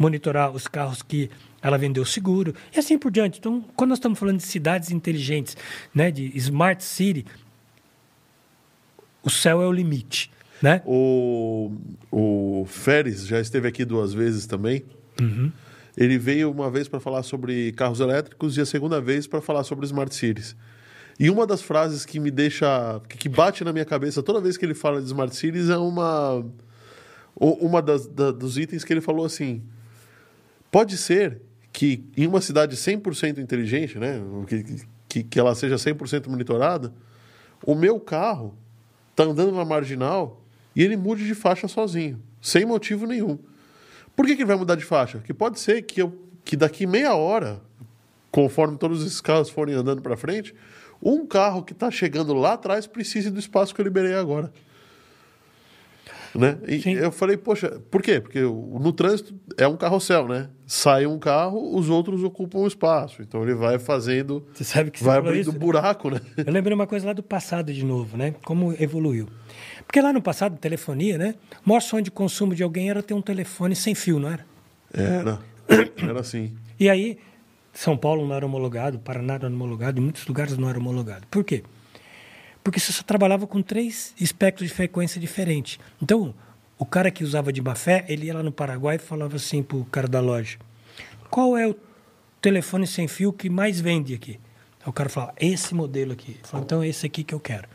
monitorar os carros que ela vendeu seguro e assim por diante. Então, quando nós estamos falando de cidades inteligentes, né, de smart city, o céu é o limite, né? O, o Férez já esteve aqui duas vezes também. Uhum. Ele veio uma vez para falar sobre carros elétricos e a segunda vez para falar sobre smart cities. E uma das frases que me deixa, que bate na minha cabeça toda vez que ele fala de smart cities é uma uma das, da, dos itens que ele falou assim: Pode ser que em uma cidade 100% inteligente, né, que, que, que ela seja 100% monitorada, o meu carro está andando na marginal e ele mude de faixa sozinho, sem motivo nenhum. Por que, que ele vai mudar de faixa? Que pode ser que, eu, que daqui meia hora, conforme todos esses carros forem andando para frente, um carro que está chegando lá atrás precise do espaço que eu liberei agora. Né? E Sim. eu falei, poxa, por quê? Porque no trânsito é um carrossel, né? Sai um carro, os outros ocupam o espaço. Então ele vai fazendo. Você sabe que você vai abrindo isso? buraco, né? Eu lembrei uma coisa lá do passado de novo, né? Como evoluiu. Porque lá no passado, telefonia, né? O maior sonho de consumo de alguém era ter um telefone sem fio, não era? Era. Era assim. E aí, São Paulo não era homologado, Paraná não era homologado, em muitos lugares não era homologado. Por quê? Porque você só trabalhava com três espectros de frequência diferentes. Então, o cara que usava de má fé, ele ia lá no Paraguai e falava assim pro cara da loja: qual é o telefone sem fio que mais vende aqui? Aí o cara falava: esse modelo aqui. Falava, então é esse aqui que eu quero.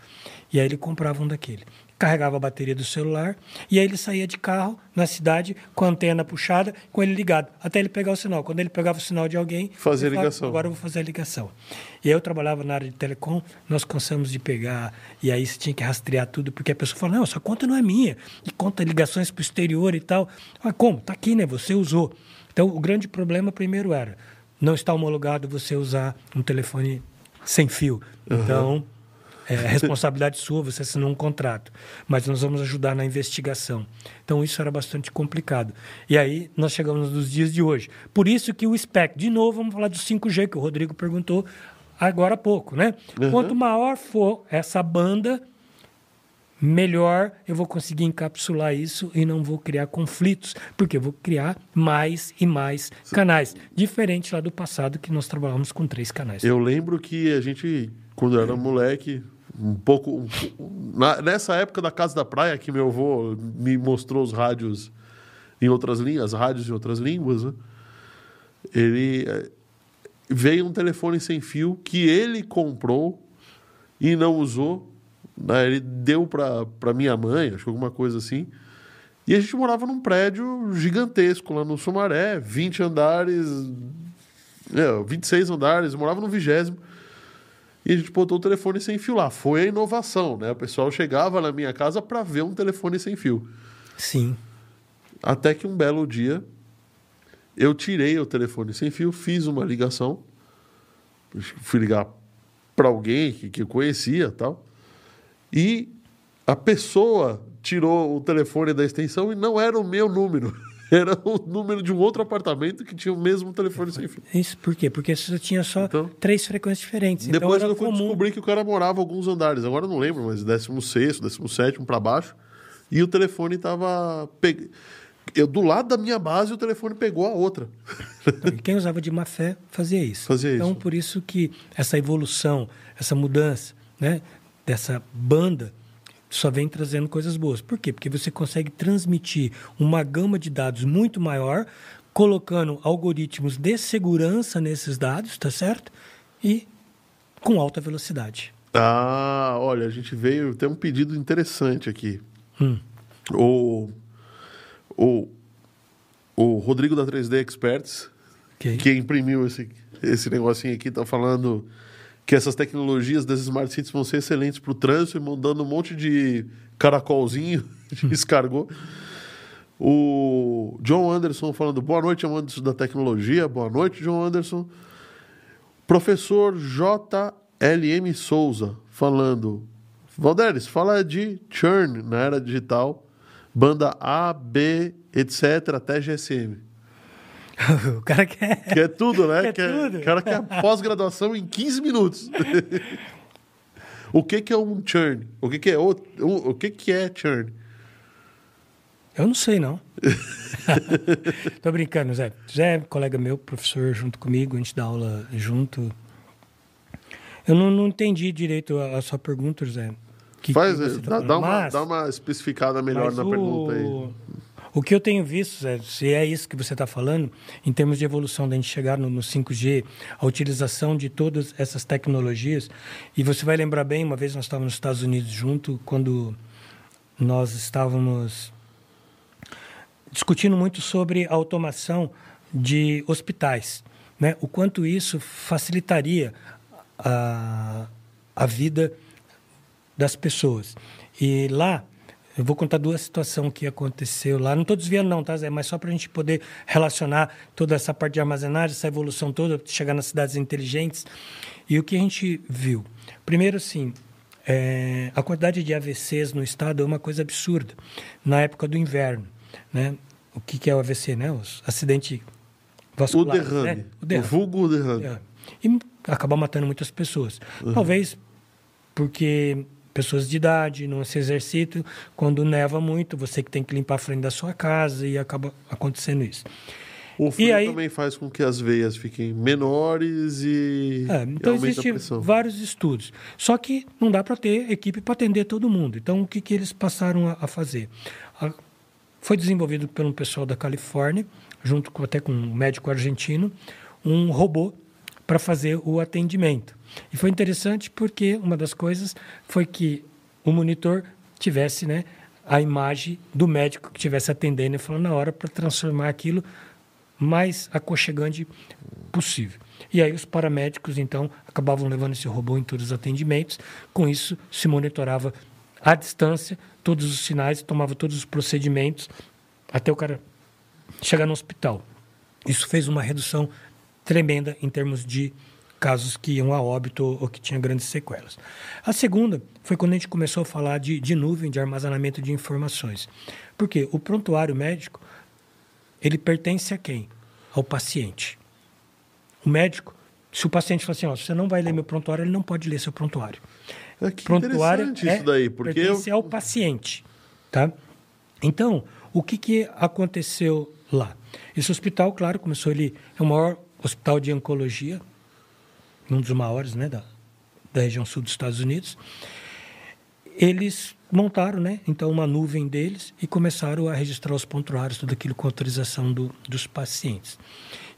E aí ele comprava um daquele. Carregava a bateria do celular e aí ele saía de carro na cidade com a antena puxada, com ele ligado, até ele pegar o sinal. Quando ele pegava o sinal de alguém, falava, ligação. Agora eu vou fazer a ligação. E aí eu trabalhava na área de telecom, nós cansamos de pegar, e aí você tinha que rastrear tudo, porque a pessoa fala, não, essa conta não é minha, e conta ligações para o exterior e tal. Mas como? Está aqui, né? Você usou. Então, o grande problema primeiro era, não está homologado você usar um telefone sem fio. Então, é responsabilidade sua, você assinou um contrato. Mas nós vamos ajudar na investigação. Então, isso era bastante complicado. E aí, nós chegamos nos dias de hoje. Por isso que o SPEC, de novo, vamos falar do 5G, que o Rodrigo perguntou agora há pouco, né? Quanto maior for essa banda, melhor eu vou conseguir encapsular isso e não vou criar conflitos, porque eu vou criar mais e mais canais. Diferente lá do passado, que nós trabalhamos com três canais. Eu lembro que a gente, quando eu era moleque, um pouco. um- na- nessa época da Casa da Praia, que meu avô me mostrou os rádios em outras línguas, rádios em outras línguas, né? ele eh, veio um telefone sem fio que ele comprou e não usou. né? Ele deu para minha mãe, acho que alguma coisa assim. E a gente morava num prédio gigantesco lá no Sumaré, 20 andares, é, 26 andares, morava no vigésimo. E a gente botou o telefone sem fio lá. Foi a inovação, né? O pessoal chegava na minha casa para ver um telefone sem fio. Sim. Até que um belo dia eu tirei o telefone sem fio, fiz uma ligação, fui ligar para alguém que, que eu conhecia tal, e a pessoa tirou o telefone da extensão e não era o meu número, era o número de um outro apartamento que tinha o mesmo telefone sem fio. Isso por quê? Porque você tinha só Então- três frequências diferentes. Depois então eu fui comum. descobrir que o cara morava alguns andares. Agora eu não lembro, mas 16, 17 para baixo. E o telefone estava. Pe... Eu, do lado da minha base, o telefone pegou a outra. Então, quem usava de má fé fazia isso. Fazia então, isso. por isso que essa evolução, essa mudança né, dessa banda só vem trazendo coisas boas. Por quê? Porque você consegue transmitir uma gama de dados muito maior, colocando algoritmos de segurança nesses dados, tá certo? E com alta velocidade. Ah, olha, a gente veio. Tem um pedido interessante aqui. Hum. O, o, o Rodrigo da 3D Experts, Ok? que imprimiu esse, esse negocinho aqui, tá falando que essas tecnologias das Smart Cities vão ser excelentes para o trânsito e mandando um monte de caracolzinho de. O John Anderson falando boa noite, amantes da tecnologia. Boa noite, John Anderson. Professor JLM Souza falando. Valderes, fala de churn na era digital, banda A, B, etc., até GSM. o cara quer. Quer tudo, né? Quer tudo. O cara quer pós-graduação em 15 minutos. o que, que é um churn? O que, que é o, o, o que, que é churn? Eu não sei, não. Tô brincando, Zé. Zé colega meu, professor junto comigo, a gente dá aula junto. Eu não, não entendi direito a, a sua pergunta, Zé. Que, Faz, que dá, tá dá uma, Mas- dá uma especificada melhor na o- pergunta aí. O que eu tenho visto, Zé, se é isso que você está falando, em termos de evolução da gente chegar no, no 5G, a utilização de todas essas tecnologias, e você vai lembrar bem, uma vez nós estávamos nos Estados Unidos junto, quando nós estávamos discutindo muito sobre a automação de hospitais, né? O quanto isso facilitaria a, a vida das pessoas. E lá, eu vou contar duas situações que aconteceu lá. Não estou desviando não, tá, Zé? Mas só para a gente poder relacionar toda essa parte de armazenagem, essa evolução toda, chegar nas cidades inteligentes. E o que a gente viu? Primeiro, assim, é, a quantidade de AVCs no estado é uma coisa absurda. Na época do inverno, né? O que, que é o AVC, né? Os acidente O vascular. derrame. Né? O, derrame. vulgo derrame. É. E acaba matando muitas pessoas. Talvez porque pessoas de idade não se exercitam. Quando neva muito, você que tem que limpar a frente da sua casa e acaba acontecendo isso. O frio aí- também faz com que as veias fiquem menores e, É, e então aumenta a pressão. vários estudos. Só que não dá para ter equipe para atender todo mundo. Então o que, que eles passaram a, a fazer? A- foi desenvolvido pelo pessoal da Califórnia, junto com, até com um médico argentino, um robô para fazer o atendimento. E foi interessante porque uma das coisas foi que o monitor tivesse né, a imagem do médico que estivesse atendendo e falando na hora para transformar aquilo mais aconchegante possível. E aí os paramédicos, então, acabavam levando esse robô em todos os atendimentos. Com isso, se monitorava à distância todos os sinais, tomava todos os procedimentos até o cara chegar no hospital. Isso fez uma redução tremenda em termos de casos que iam a óbito ou que tinham grandes sequelas. A segunda foi quando a gente começou a falar de, de nuvem, de armazenamento de informações. Porque o prontuário médico, ele pertence a quem? Ao paciente. O médico, se o paciente fala assim, ó, você não vai ler meu prontuário, ele não pode ler seu prontuário. É que Prontuário interessante é, isso daí, porque eu, pertence ao paciente, tá? Então, o que, que aconteceu lá? Esse hospital, claro, começou ele é o maior hospital de oncologia, um dos maiores, né, da, da região sul dos Estados Unidos. Eles montaram, né, então uma nuvem deles e começaram a registrar os prontuários, tudo aquilo com autorização do, dos pacientes.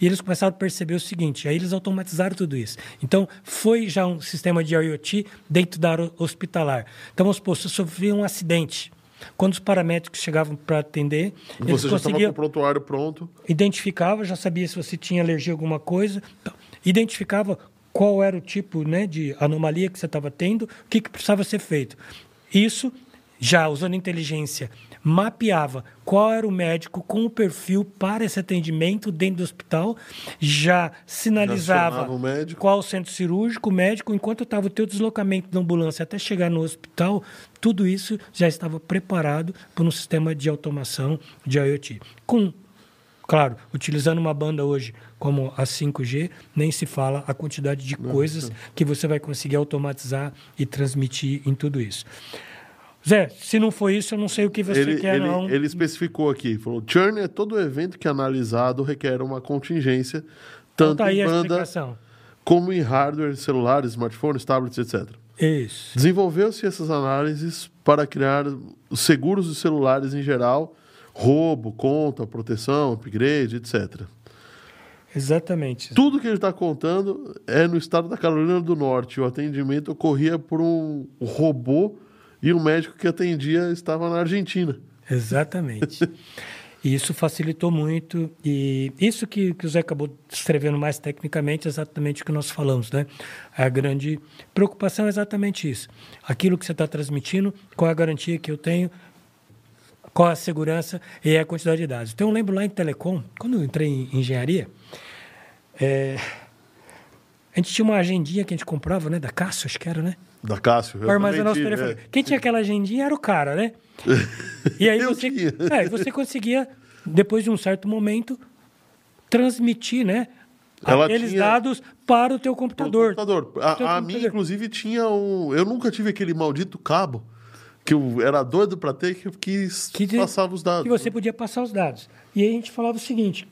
E eles começaram a perceber o seguinte, aí eles automatizaram tudo isso. Então, foi já um sistema de IoT dentro da área hospitalar. Então, vamos supor, se sofria um acidente, quando os paramédicos chegavam para atender, eles você já estava com conseguiam o prontuário pronto. identificava, já sabia se você tinha alergia a alguma coisa, então, identificava qual era o tipo né, de anomalia que você estava tendo, o que, que precisava ser feito. Isso, já usando inteligência, mapeava qual era o médico com o perfil para esse atendimento dentro do hospital, já sinalizava o qual o centro cirúrgico, o médico, enquanto estava o teu deslocamento da ambulância até chegar no hospital, tudo isso já estava preparado por um sistema de automação de IoT. Com, claro, utilizando uma banda hoje como a 5G, nem se fala a quantidade de coisas que você vai conseguir automatizar e transmitir em tudo isso. Zé, se não for isso, eu não sei o que você Ele, quer, ele, não. ele especificou aqui, falou, churn é todo evento que é analisado requer uma contingência, Então tanto tá aí em banda como em hardware, celulares, smartphones, tablets, etc. Isso. Desenvolveu-se essas análises para criar os seguros dos celulares em geral, roubo, conta, proteção, upgrade, etc. Exatamente. Tudo que ele está contando é no estado da Carolina do Norte. O atendimento ocorria por um robô e o médico que atendia estava na Argentina. Exatamente. E isso facilitou muito. E isso que, que o Zé acabou descrevendo mais tecnicamente é exatamente o que nós falamos, né? A grande preocupação é exatamente isso. Aquilo que você está transmitindo, qual é a garantia que eu tenho, qual a segurança e a quantidade de dados. Então, eu lembro lá em Telecom, quando eu entrei em engenharia, é, a gente tinha uma agendinha que a gente comprava, né? Da Cássio, acho que era, né? Da Cássio. Para armazenar os telefones. É. Quem tinha aquela agendinha era o cara, né? E aí você, é, você conseguia, depois de um certo momento, transmitir, né? Ela aqueles tinha... dados para o teu computador. computador. A, teu a computador. minha, inclusive, tinha um. Eu nunca tive aquele maldito cabo que eu era doido para ter que eu quis que passava os dados. Que você podia passar os dados. E aí a gente falava o seguinte: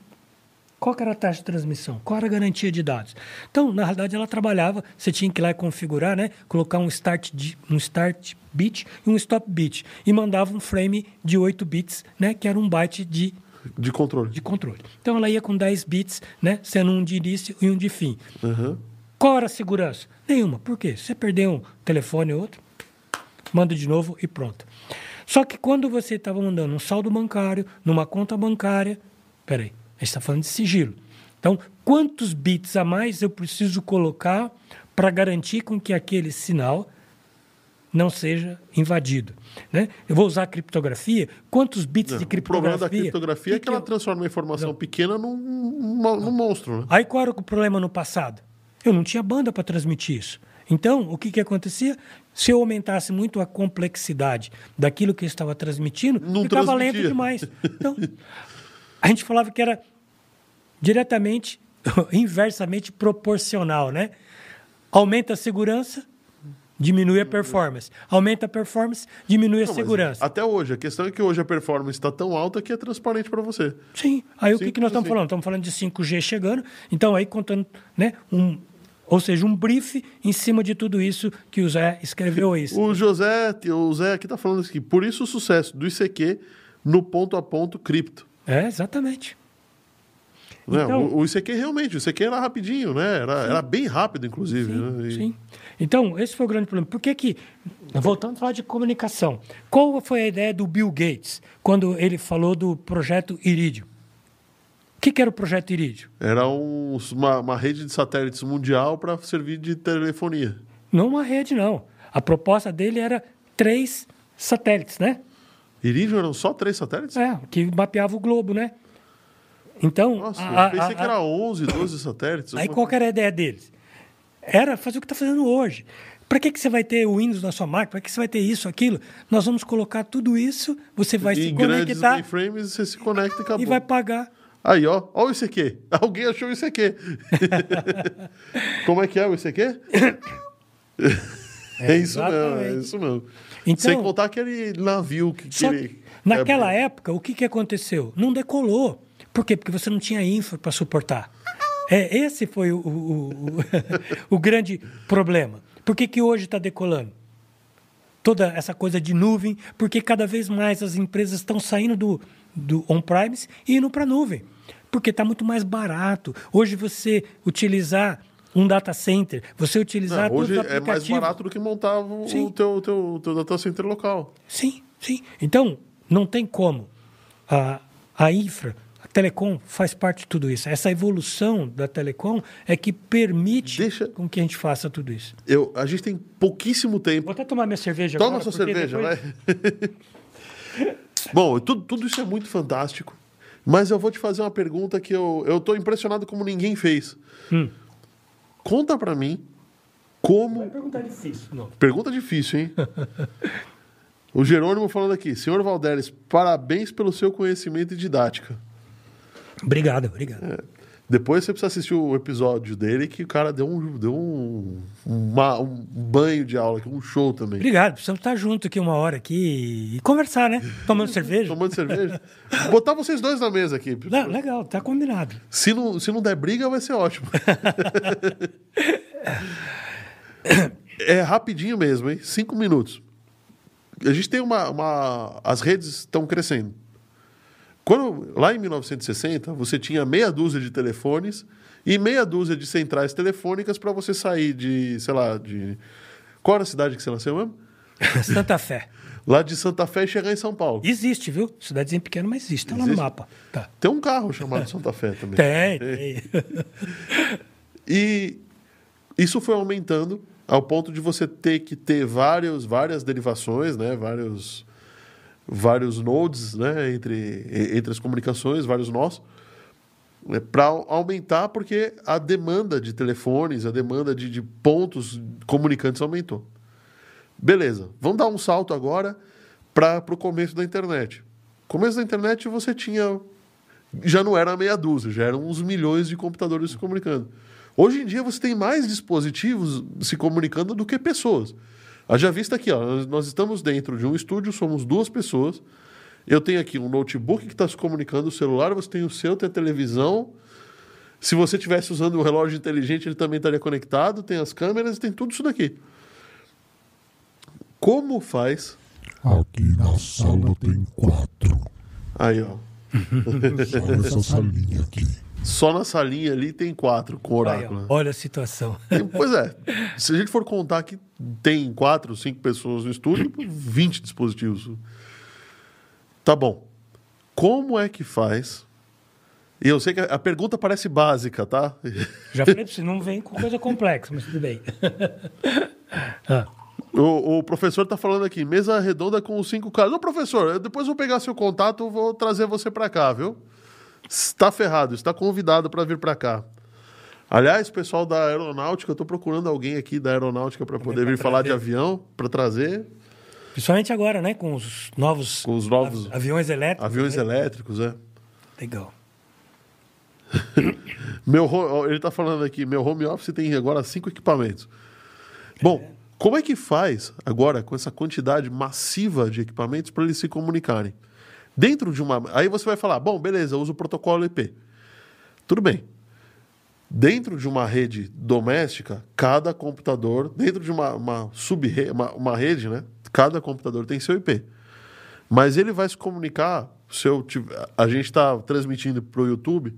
qual era a taxa de transmissão? Qual era a garantia de dados? Então, na realidade, ela trabalhava, você tinha que ir lá e configurar, né? Colocar um start, um start bit e um stop bit. E mandava um frame de 8 bits, né? Que era um byte de de controle. De controle. Então ela ia com 10 bits, né? Sendo um de início e um de fim. Uhum. Qual era a segurança? Nenhuma. Por quê? Você perdeu um telefone ou outro, manda de novo e pronto. Só que quando você estava mandando um saldo bancário, numa conta bancária, peraí, a gente está falando de sigilo. Então, quantos bits a mais eu preciso colocar para garantir com que aquele sinal não seja invadido? Né? Eu vou usar criptografia. Quantos bits não, de criptografia? O problema da criptografia que é que ela transforma a informação não. pequena num, num, num monstro. Né? Aí qual era o problema no passado? Eu não tinha banda para transmitir isso. Então, o que, que acontecia? Se eu aumentasse muito a complexidade daquilo que eu estava transmitindo, não ficava lento demais. Então, a gente falava que era diretamente, inversamente proporcional, né? Aumenta a segurança, diminui a performance. Aumenta a performance, diminui a Não, segurança. Até hoje, a questão é que hoje a performance está tão alta que é transparente para você. Sim. Aí Simples o que, que nós estamos assim. falando? Estamos falando de 5G chegando. Então, aí contando, né? Um, ou seja, um brief em cima de tudo isso que o Zé escreveu isso. O José, o Zé aqui está falando aqui, por isso o sucesso do ICQ no ponto a ponto cripto. É, exatamente. Né? Então, o, o ICQ realmente, o ICQ era rapidinho, né? Era, era bem rápido, inclusive. Sim, né? e... sim. Então, esse foi o grande problema. Por que que, voltando a falar de comunicação, qual foi a ideia do Bill Gates quando ele falou do projeto Iridium? O que, que era o projeto Iridium? Era um, uma, uma rede de satélites mundial para servir de telefonia. Não uma rede, não. A proposta dele era três satélites, né? Iridium eram só três satélites? É, que mapeava o globo, né? Então. Nossa, a, eu pensei a, que era 11, 12 satélites. Aí qual era a ideia deles? Era fazer o que está fazendo hoje. Para que, que você vai ter o Windows na sua máquina? Para que você vai ter isso, aquilo? Nós vamos colocar tudo isso, você vai e se em conectar. grandes mainframes, você se conecta e acabou. E vai pagar. Aí, ó, ó o ICQ. Alguém achou o ICQ. Como é que é o ICQ? É, é isso mesmo, é isso mesmo. Então, Sem contar aquele navio que, que ele... Naquela época, o que, que aconteceu? Não decolou. Por quê? Porque você não tinha infra para suportar. É, esse foi o, o, o, o grande problema. Por que, que hoje está decolando? Toda essa coisa de nuvem, porque cada vez mais as empresas estão saindo do, do on-premise e indo para a nuvem. Porque está muito mais barato. Hoje você utilizar um data center, você utilizar Não, hoje é mais barato do que montar o, sim. teu, teu, teu data center local. Sim, sim. Então, não tem como a, a infra Telecom faz parte de tudo isso. Essa evolução da Telecom é que permite Deixa... com que a gente faça tudo isso. Eu, a gente tem pouquíssimo tempo. Vou até tomar minha cerveja Toma agora. Toma sua cerveja, depois... vai. Bom, tudo, tudo isso é muito fantástico. Mas eu vou te fazer uma pergunta que eu estou impressionado como ninguém fez. Hum. Conta para mim como... Vai perguntar difícil. Não. Pergunta difícil, hein? o Jerônimo falando aqui. Senhor Valderes, parabéns pelo seu conhecimento e didática. Obrigado, obrigado. É. Depois você precisa assistir o episódio dele que o cara deu um, deu um, uma, um banho de aula, um show também. Obrigado, precisamos estar junto aqui uma hora aqui e conversar, né? Tomando cerveja. Tomando cerveja. Botar vocês dois na mesa aqui. Não, legal, tá combinado. Se não, se não der briga, vai ser ótimo. é rapidinho mesmo, hein? Cinco minutos. A gente tem uma. uma as redes estão crescendo. Quando, lá em 1960, você tinha meia dúzia de telefones e meia dúzia de centrais telefônicas para você sair de, sei lá, de. Qual era a cidade que você nasceu mesmo? Santa Fé. Lá de Santa Fé e chegar em São Paulo. Existe, viu? Cidadezinha pequena, mas existe. Está lá no mapa. Tá. Tem um carro chamado Santa Fé também. Tem, tem. e isso foi aumentando ao ponto de você ter que ter vários, várias derivações, né? Vários vários nodes né, entre, entre as comunicações, vários nós, né, para aumentar, porque a demanda de telefones, a demanda de, de pontos comunicantes aumentou. Beleza, vamos dar um salto agora para o começo da internet. Começo da internet você tinha. Já não era meia dúzia, já eram uns milhões de computadores se comunicando. Hoje em dia você tem mais dispositivos se comunicando do que pessoas. Haja vista aqui, ó, nós estamos dentro de um estúdio, somos duas pessoas. Eu tenho aqui um notebook que está se comunicando, o celular, você tem o seu, tem a televisão. Se você estivesse usando um relógio inteligente, ele também estaria conectado, tem as câmeras, tem tudo isso daqui. Como faz? Aqui na sala tem quatro. Aí, ó. Só nessa salinha aqui. Só na salinha ali tem quatro com oráculo. ó, né? olha a situação. E, Pois é. Se a gente for contar que tem quatro, cinco pessoas no estúdio, 20 dispositivos. Tá bom. Como é que faz? E eu sei que a pergunta parece básica, tá? Já falei pra você, não vem com coisa complexa, mas tudo bem. Ah, O, o professor está falando aqui, mesa redonda com os cinco caras. Ô, professor, eu depois vou pegar seu contato, vou trazer você para cá, viu? Está ferrado, está convidado para vir para cá. Aliás, pessoal da aeronáutica, eu estou procurando alguém aqui da aeronáutica para poder vir falar de trazer. avião, para trazer Principalmente agora, né? Com os novos, com os novos av- aviões elétricos. aviões né? elétricos, é. Legal. Meu, ele está falando aqui, meu home office tem agora cinco equipamentos. Bom, como é que faz agora com essa quantidade massiva de equipamentos para eles se comunicarem? Dentro de uma. Aí você vai falar, bom, beleza, eu uso o protocolo IP. Tudo bem. Dentro de uma rede doméstica, cada computador, dentro de uma, uma sub-rede, uma, uma rede, né? Cada computador tem seu IP. Mas ele vai se comunicar. Se eu tiver- a gente está transmitindo para o YouTube.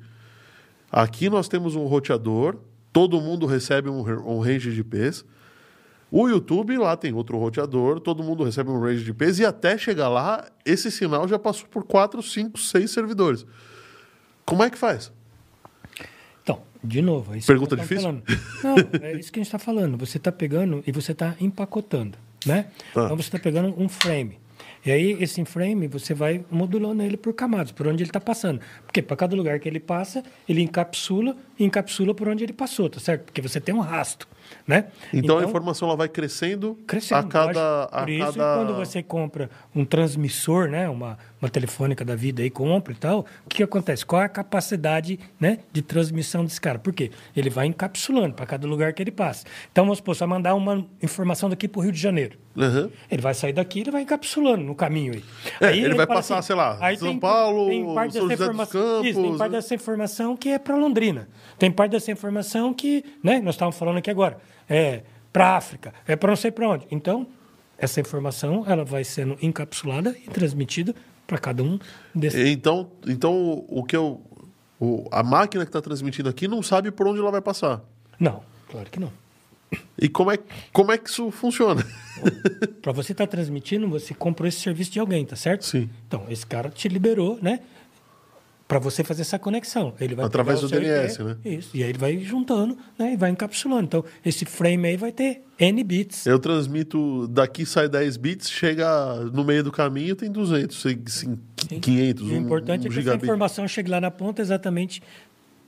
Aqui nós temos um roteador, todo mundo recebe um, um range de IPs. O YouTube lá tem outro roteador, todo mundo recebe um range de IPs e até chegar lá, esse sinal já passou por 4, 5, 6 servidores. Como é que faz? Então, de novo. é isso Pergunta que difícil? falando. Não, é isso que a gente está falando. Você está pegando e você está empacotando, né? Tá. Então, você está pegando um frame. E aí, esse frame, você vai modulando ele por camadas, por onde ele está passando. Porque para cada lugar que ele passa, ele encapsula e encapsula por onde ele passou, tá certo? Porque você tem um rastro, né? Então, a informação ela vai crescendo, crescendo. a cada. A Por isso, cada... quando você compra um transmissor, né, uma, uma telefônica da vida aí, compra e tal, o que, que acontece? Qual é a capacidade né, de transmissão desse cara? Por quê? Ele vai encapsulando para cada lugar que ele passa. Então, vamos supor, você vai mandar uma informação daqui para o Rio de Janeiro. Aham. Ele vai sair daqui, ele vai encapsulando no caminho aí. É, Aí ele vai fala passar, sei lá, São Paulo, tem parte São dessa José dos informação, isso, tem Campos, parte né? dessa informação que é para Londrina. Tem parte dessa informação que, né, nós estávamos falando aqui agora, é para África, é para não sei para onde. Então, essa informação ela vai sendo encapsulada e transmitida para cada um desses. Então, então o que eu. o- a máquina que está transmitindo aqui não sabe por onde ela vai passar. Não, claro que não. E como é, como é que isso funciona? Para você estar transmitindo, você comprou esse serviço de alguém, tá certo? Sim. Então, esse cara te liberou, né? Para você fazer essa conexão. Ele vai Através do DNS, IP, né? Isso. E aí ele vai juntando, né? E vai encapsulando. Então, esse frame aí vai ter N bits. Eu transmito, daqui sai 10 bits, chega no meio do caminho, tem 200, sei- sim, 500, E um, o importante um é que essa gigabit. informação chegue lá na ponta exatamente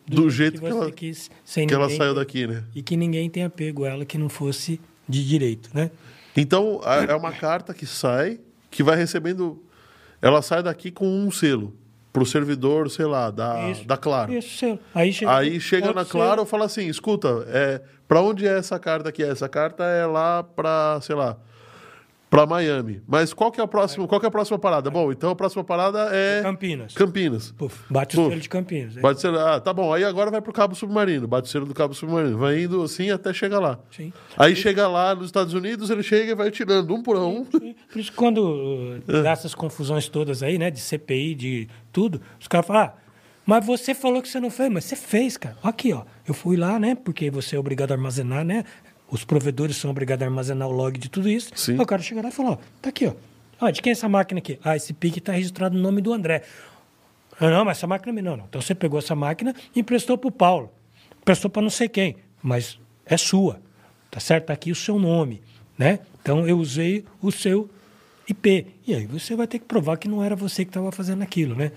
Do jeito que você ela- quis, que ela saiu daqui, né? E que ninguém tenha pego ela que não fosse de direito, né? Então, é uma carta que sai, que vai recebendo. Ela sai daqui com um selo. Pro servidor, sei lá, da, Isso. da Claro. Isso. Aí chega, Aí chega na. Claro e fala assim: escuta, é, para onde é essa carta aqui? Essa carta é lá para, sei lá, para Miami. Mas qual que é a próxima? Qual que é a próxima parada? Bom, então a próxima parada é Campinas. Campinas. Puf, bate Puf. o selo de Campinas. É. Bate o selo, ah, tá bom. Aí agora vai pro Cabo Submarino. Bate o selo do Cabo Submarino. Vai indo assim até chegar lá. Sim. Aí chega lá nos Estados Unidos, ele chega e vai tirando um por um. Sim. Por isso quando dá essas confusões todas aí, né? De CPI, de tudo, os caras falam, ah, mas você falou que você não fez, mas você fez, cara. Aqui, ó. Eu fui lá, né? Porque você é obrigado a armazenar, né? Os provedores são obrigados a armazenar o log de tudo isso. Sim. Aí o cara chega lá e fala, ó, tá aqui, ó. Ó, de quem é essa máquina aqui? Ah, esse PIC está registrado no nome do André. Ah, não, mas essa máquina é. Não, não. Então você pegou essa máquina e emprestou para o Paulo. Emprestou para não sei quem. Mas é sua. Tá certo? Tá aqui o seu nome. Né? Então eu usei o seu IP. E aí você vai ter que provar que não era você que estava fazendo aquilo, né?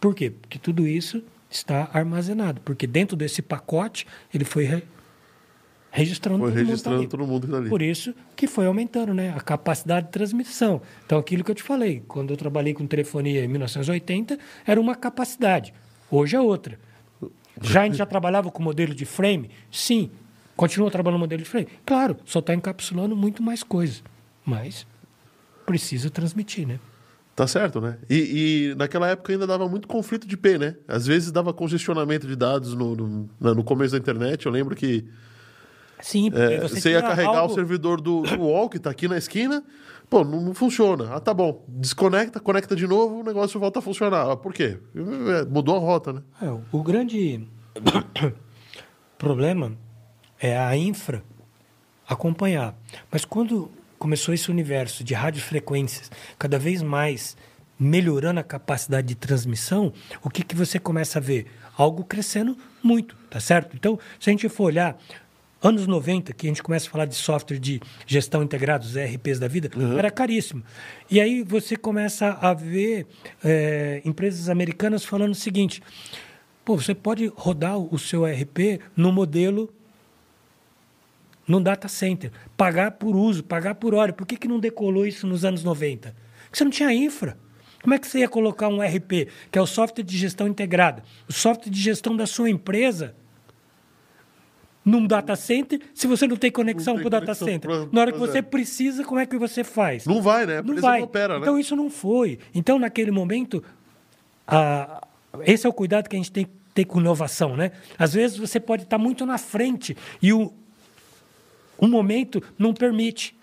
Por quê? Porque tudo isso está armazenado. Porque dentro desse pacote, ele foi registrando, Foi todo, registrando mundo todo mundo que tá ali. Por isso que foi aumentando né, a capacidade de transmissão. Então, aquilo que eu te falei, quando eu trabalhei com telefonia em 1980, era uma capacidade. Hoje é outra. Já a gente já trabalhava com modelo de frame? Sim. Continua trabalhando modelo de frame? Claro, só está encapsulando muito mais coisas. Mas precisa transmitir, né? Tá certo, né? E, e naquela época ainda dava muito conflito de IP, né? Às vezes dava congestionamento de dados no, no, no começo da internet. Eu lembro que Sim, porque é, você você ia carregar algo- o servidor do, do UOL, que tá aqui na esquina. Pô, não, não funciona. Ah, tá bom. Desconecta, conecta de novo, o negócio volta a funcionar. Ah, por quê? É, Mudou a rota, né? É, o- o grande problema é a infra acompanhar. Mas quando começou esse universo de radiofrequências cada vez mais melhorando a capacidade de transmissão, o que, que você começa a ver? Algo crescendo muito, tá certo? Então, se a gente for olhar anos 90, que a gente começa a falar de software de gestão integrada, os ERPs da vida, era caríssimo. E aí você começa a ver eh, empresas americanas falando o seguinte: pô, você pode rodar o seu ERP no modelo num data center, pagar por uso, pagar por hora. Por que, que não decolou isso nos anos 90? Porque você não tinha infra. Como é que você ia colocar um ERP, que é o software de gestão integrada, o software de gestão da sua empresa, num data center, se você não tem conexão para o data center? pra- Na hora que você é. precisa, como é que você faz? Não vai, né? Não vai. não opera, né? Então isso não foi. Então, naquele momento, a- esse é o cuidado que a gente tem que ter com inovação, né? Às vezes você pode estar muito na frente e o, o momento não permite.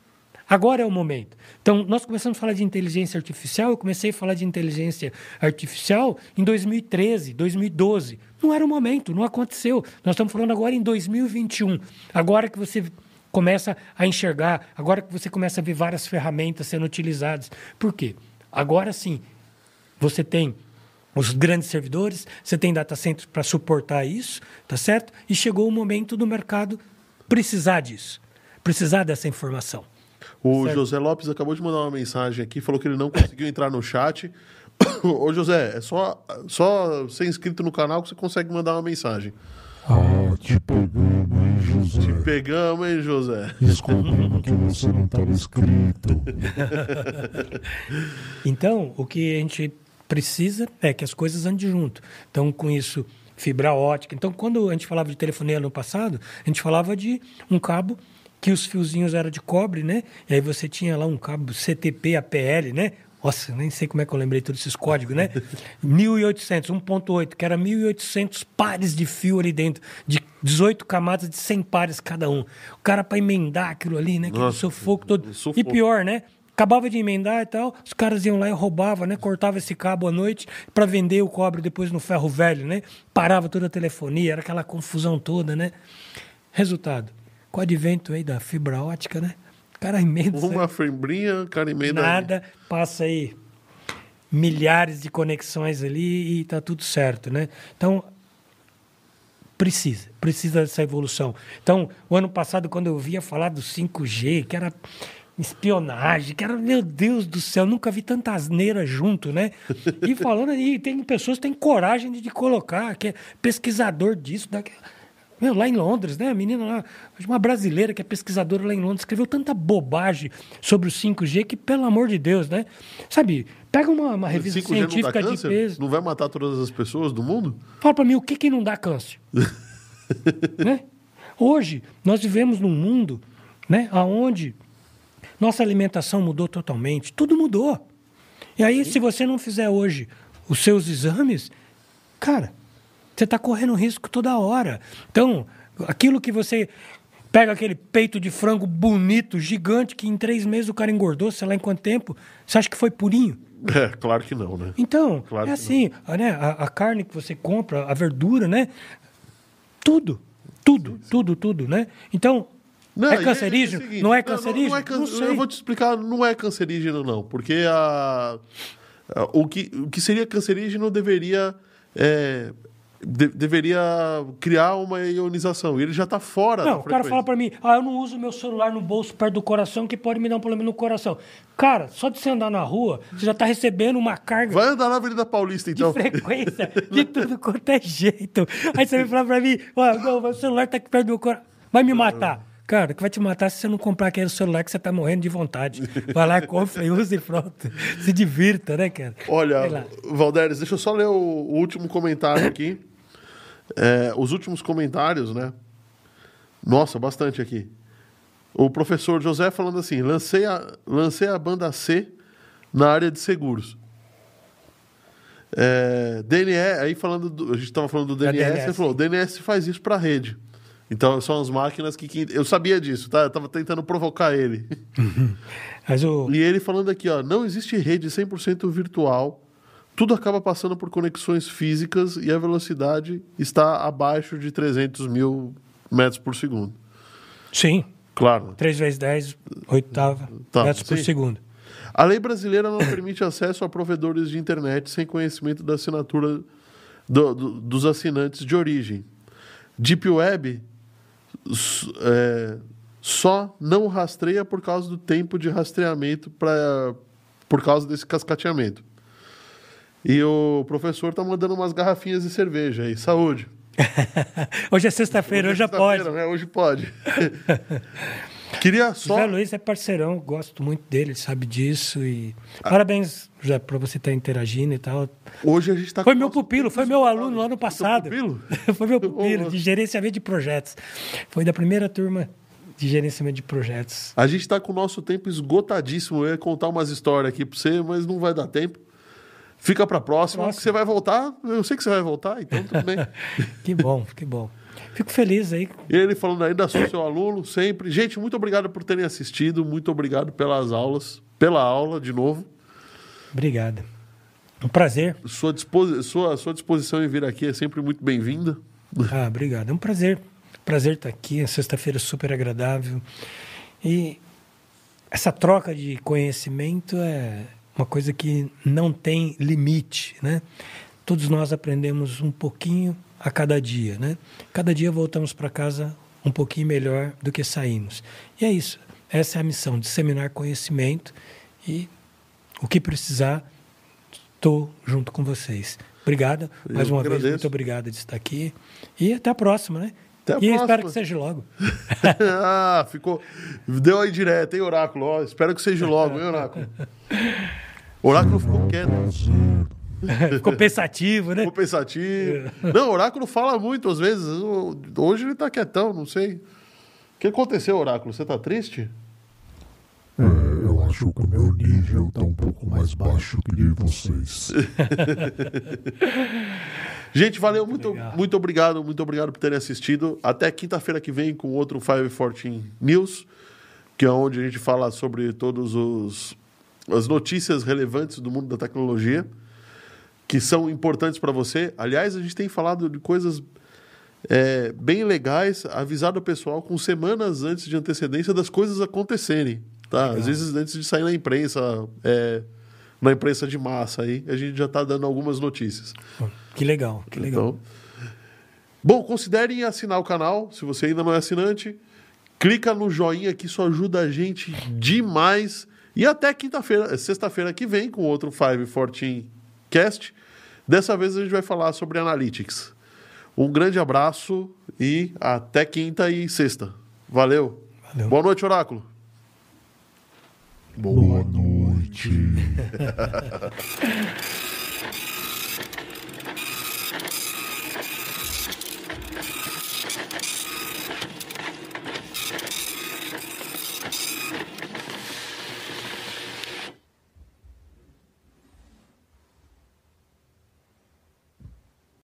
Agora é o momento. Então, nós começamos a falar de inteligência artificial, eu comecei a falar de inteligência artificial em 2013, 2012. Não era o momento, não aconteceu. Nós estamos falando agora em 2021. Agora que você começa a enxergar, agora que você começa a ver várias ferramentas sendo utilizadas. Por quê? Agora sim, você tem os grandes servidores, você tem data centers para suportar isso, tá certo? E chegou o momento do mercado precisar disso, precisar dessa informação. O Certo. José Lopes acabou de mandar uma mensagem aqui, falou que ele não conseguiu entrar no chat. Ô, José, é só, só ser inscrito no canal que você consegue mandar uma mensagem. Ah, te pegamos, hein, José? Pegamos, hein, José? Descobrimos que você não estava inscrito. Então, o que a gente precisa é que as coisas andem junto. Então, com isso, fibra ótica. Então, quando a gente falava de telefonia no passado, a gente falava de um cabo que os fiozinhos eram de cobre, né? E aí você tinha lá um cabo CTP APL, né? Nossa, nem sei como é que eu lembrei todos esses códigos, né? 1800, 1.8, que era 1800 pares de fio ali dentro, de 18 camadas de 100 pares cada um. O cara para emendar aquilo ali, né? Aquele sufoco todo. sufoco. E pior, né? Acabava de emendar e tal, os caras iam lá e roubavam, né? Cortava esse cabo à noite para vender o cobre depois no ferro velho, né? Parava toda a telefonia, era aquela confusão toda, né? Resultado, com o advento aí da fibra ótica, né? Cara emenda aí, Uma fembrinha, cara emenda. nada, passa aí milhares de conexões ali e tá tudo certo, né? Então, precisa, precisa dessa evolução. Então, o ano passado, quando eu via falar do 5G, que era espionagem, que era, meu Deus do céu, nunca vi tanta asneira junto, né? E falando aí, tem pessoas que têm coragem de, de colocar, que é pesquisador disso, daquilo. Meu, lá em Londres, né? A menina lá, uma brasileira que é pesquisadora lá em Londres, escreveu tanta bobagem sobre o 5G que, pelo amor de Deus, né? Sabe, pega uma, uma revista 5G não científica de peso. Não vai matar todas as pessoas do mundo? Fala para mim o que, que não dá câncer. né? Hoje, nós vivemos num mundo né, onde nossa alimentação mudou totalmente. Tudo mudou. E aí, se você não fizer hoje os seus exames, cara, você está correndo risco toda hora. Então, aquilo que você pega aquele peito de frango bonito, gigante, que em três meses o cara engordou, sei lá em quanto tempo, você acha que foi purinho? É, claro que não, né? Então, Claro é assim, a, né, a, a carne que você compra, a verdura, né? Tudo, tudo, tudo, tudo, né? Então, Não, é e cancerígeno? o seguinte, não é não, cancerígeno? Não, é can- Não sei. Eu vou te explicar, não é cancerígeno, não. Porque a, a- o, que, o que seria cancerígeno deveria é, de- deveria criar uma ionização. E ele já está fora Não, o cara fala pra mim, ah, eu não uso meu celular no bolso perto do coração que pode me dar um problema no coração. Cara, só de você andar na rua, você já tá recebendo uma carga Vai andar na Avenida Paulista, de então. frequência de tudo quanto é jeito. Aí você vem falar pra mim, ó, meu celular tá aqui perto do meu coração. Vai me matar. Cara, o que vai te matar se você não comprar aquele celular que você tá morrendo de vontade. Vai lá, compra e usa e pronto. Se divirta, né, cara? Olha. Valderes, deixa eu só ler o, o último comentário aqui. É, os últimos comentários, né? Nossa, bastante aqui. O professor José falando assim: lancei a, lancei a banda C na área de seguros. É, DNE, aí falando, do- a gente estava falando do DNS, DNS. ele falou: o DNS faz isso para rede. Então são as máquinas que, que- Eu sabia disso, tá? Eu tava tentando provocar ele. Mas o. E ele falando aqui, ó, não existe rede 100% virtual. Tudo acaba passando por conexões físicas e a velocidade está abaixo de 300 mil metros por segundo. Sim, Claro. 3 vezes 10, oitava, Tá, metros por sim. segundo. A lei brasileira não permite acesso a provedores de internet sem conhecimento da assinatura do- do- dos assinantes de origem. Deep Web é, só não rastreia por causa do tempo de rastreamento pra, por causa desse cascateamento. E o professor tá mandando umas garrafinhas de cerveja aí. Saúde. Hoje é sexta-feira, hoje já pode. Sexta-feira, Né? Hoje pode. Queria só. José Luiz é parceirão, gosto muito dele, ele sabe disso. E Ah. parabéns, José, por você estar interagindo e tal. Hoje a gente tá Foi meu pupilo, foi meu aluno lá no passado. pupilo? foi meu pupilo, de gerenciamento de projetos. Foi da primeira turma de gerenciamento de projetos. A gente tá com o nosso tempo esgotadíssimo. Eu ia contar umas histórias aqui pra você, mas não vai dar tempo. Fica pra próxima, Próxima. que você vai voltar. Eu sei que você vai voltar, então tudo bem. Que bom, que bom. Fico feliz aí. Ele falando ainda sou seu aluno, sempre. Gente, muito obrigado por terem assistido. Muito obrigado pelas aulas, pela aula de novo. Obrigado. Um prazer. Sua, disposi sua, sua disposição em vir aqui é sempre muito bem-vinda. Ah, obrigado. É um prazer. Prazer estar aqui. A sexta-feira é super agradável. E essa troca de conhecimento é uma coisa que não tem limite, né? Todos nós aprendemos um pouquinho a cada dia, né? Cada dia voltamos para casa um pouquinho melhor do que saímos. E é isso. Essa é a missão, disseminar conhecimento e o que precisar, estou junto com vocês. Obrigado. Mais uma vez, agradeço. muito obrigado de estar aqui. E até a próxima, né? Até a e próxima. espero que seja logo. ah, ficou. Deu aí direto, hein, Oráculo? Ó, espero que seja logo, hein, Oráculo? Oráculo ficou quieto. Ficou pensativo, né? Ficou pensativo. Não, o Oráculo fala muito às vezes. Hoje ele tá quietão, não sei. O que aconteceu, Oráculo? Você tá triste? É, eu acho que o meu nível tá um pouco mais baixo que de vocês. Gente, valeu, muito, legal. muito obrigado, muito obrigado por terem assistido. Até quinta-feira que vem com outro 514 News, que é onde a gente fala sobre todas as notícias relevantes do mundo da tecnologia, que são importantes para você. Aliás, a gente tem falado de coisas é, bem legais, avisado o pessoal com semanas antes de antecedência das coisas acontecerem. Tá? Às vezes antes de sair na imprensa, é, na imprensa de massa aí, a gente já está dando algumas notícias. Que legal, que legal. Então, bom, considerem assinar o canal, se você ainda não é assinante. Clica no joinha que isso ajuda a gente demais. E até quinta-feira, sexta-feira que vem, com outro 514 Cast. Dessa vez a gente vai falar sobre Analytics. Um grande abraço e até quinta e sexta. Valeu. Valeu. Boa noite, Oráculo. Boa noite.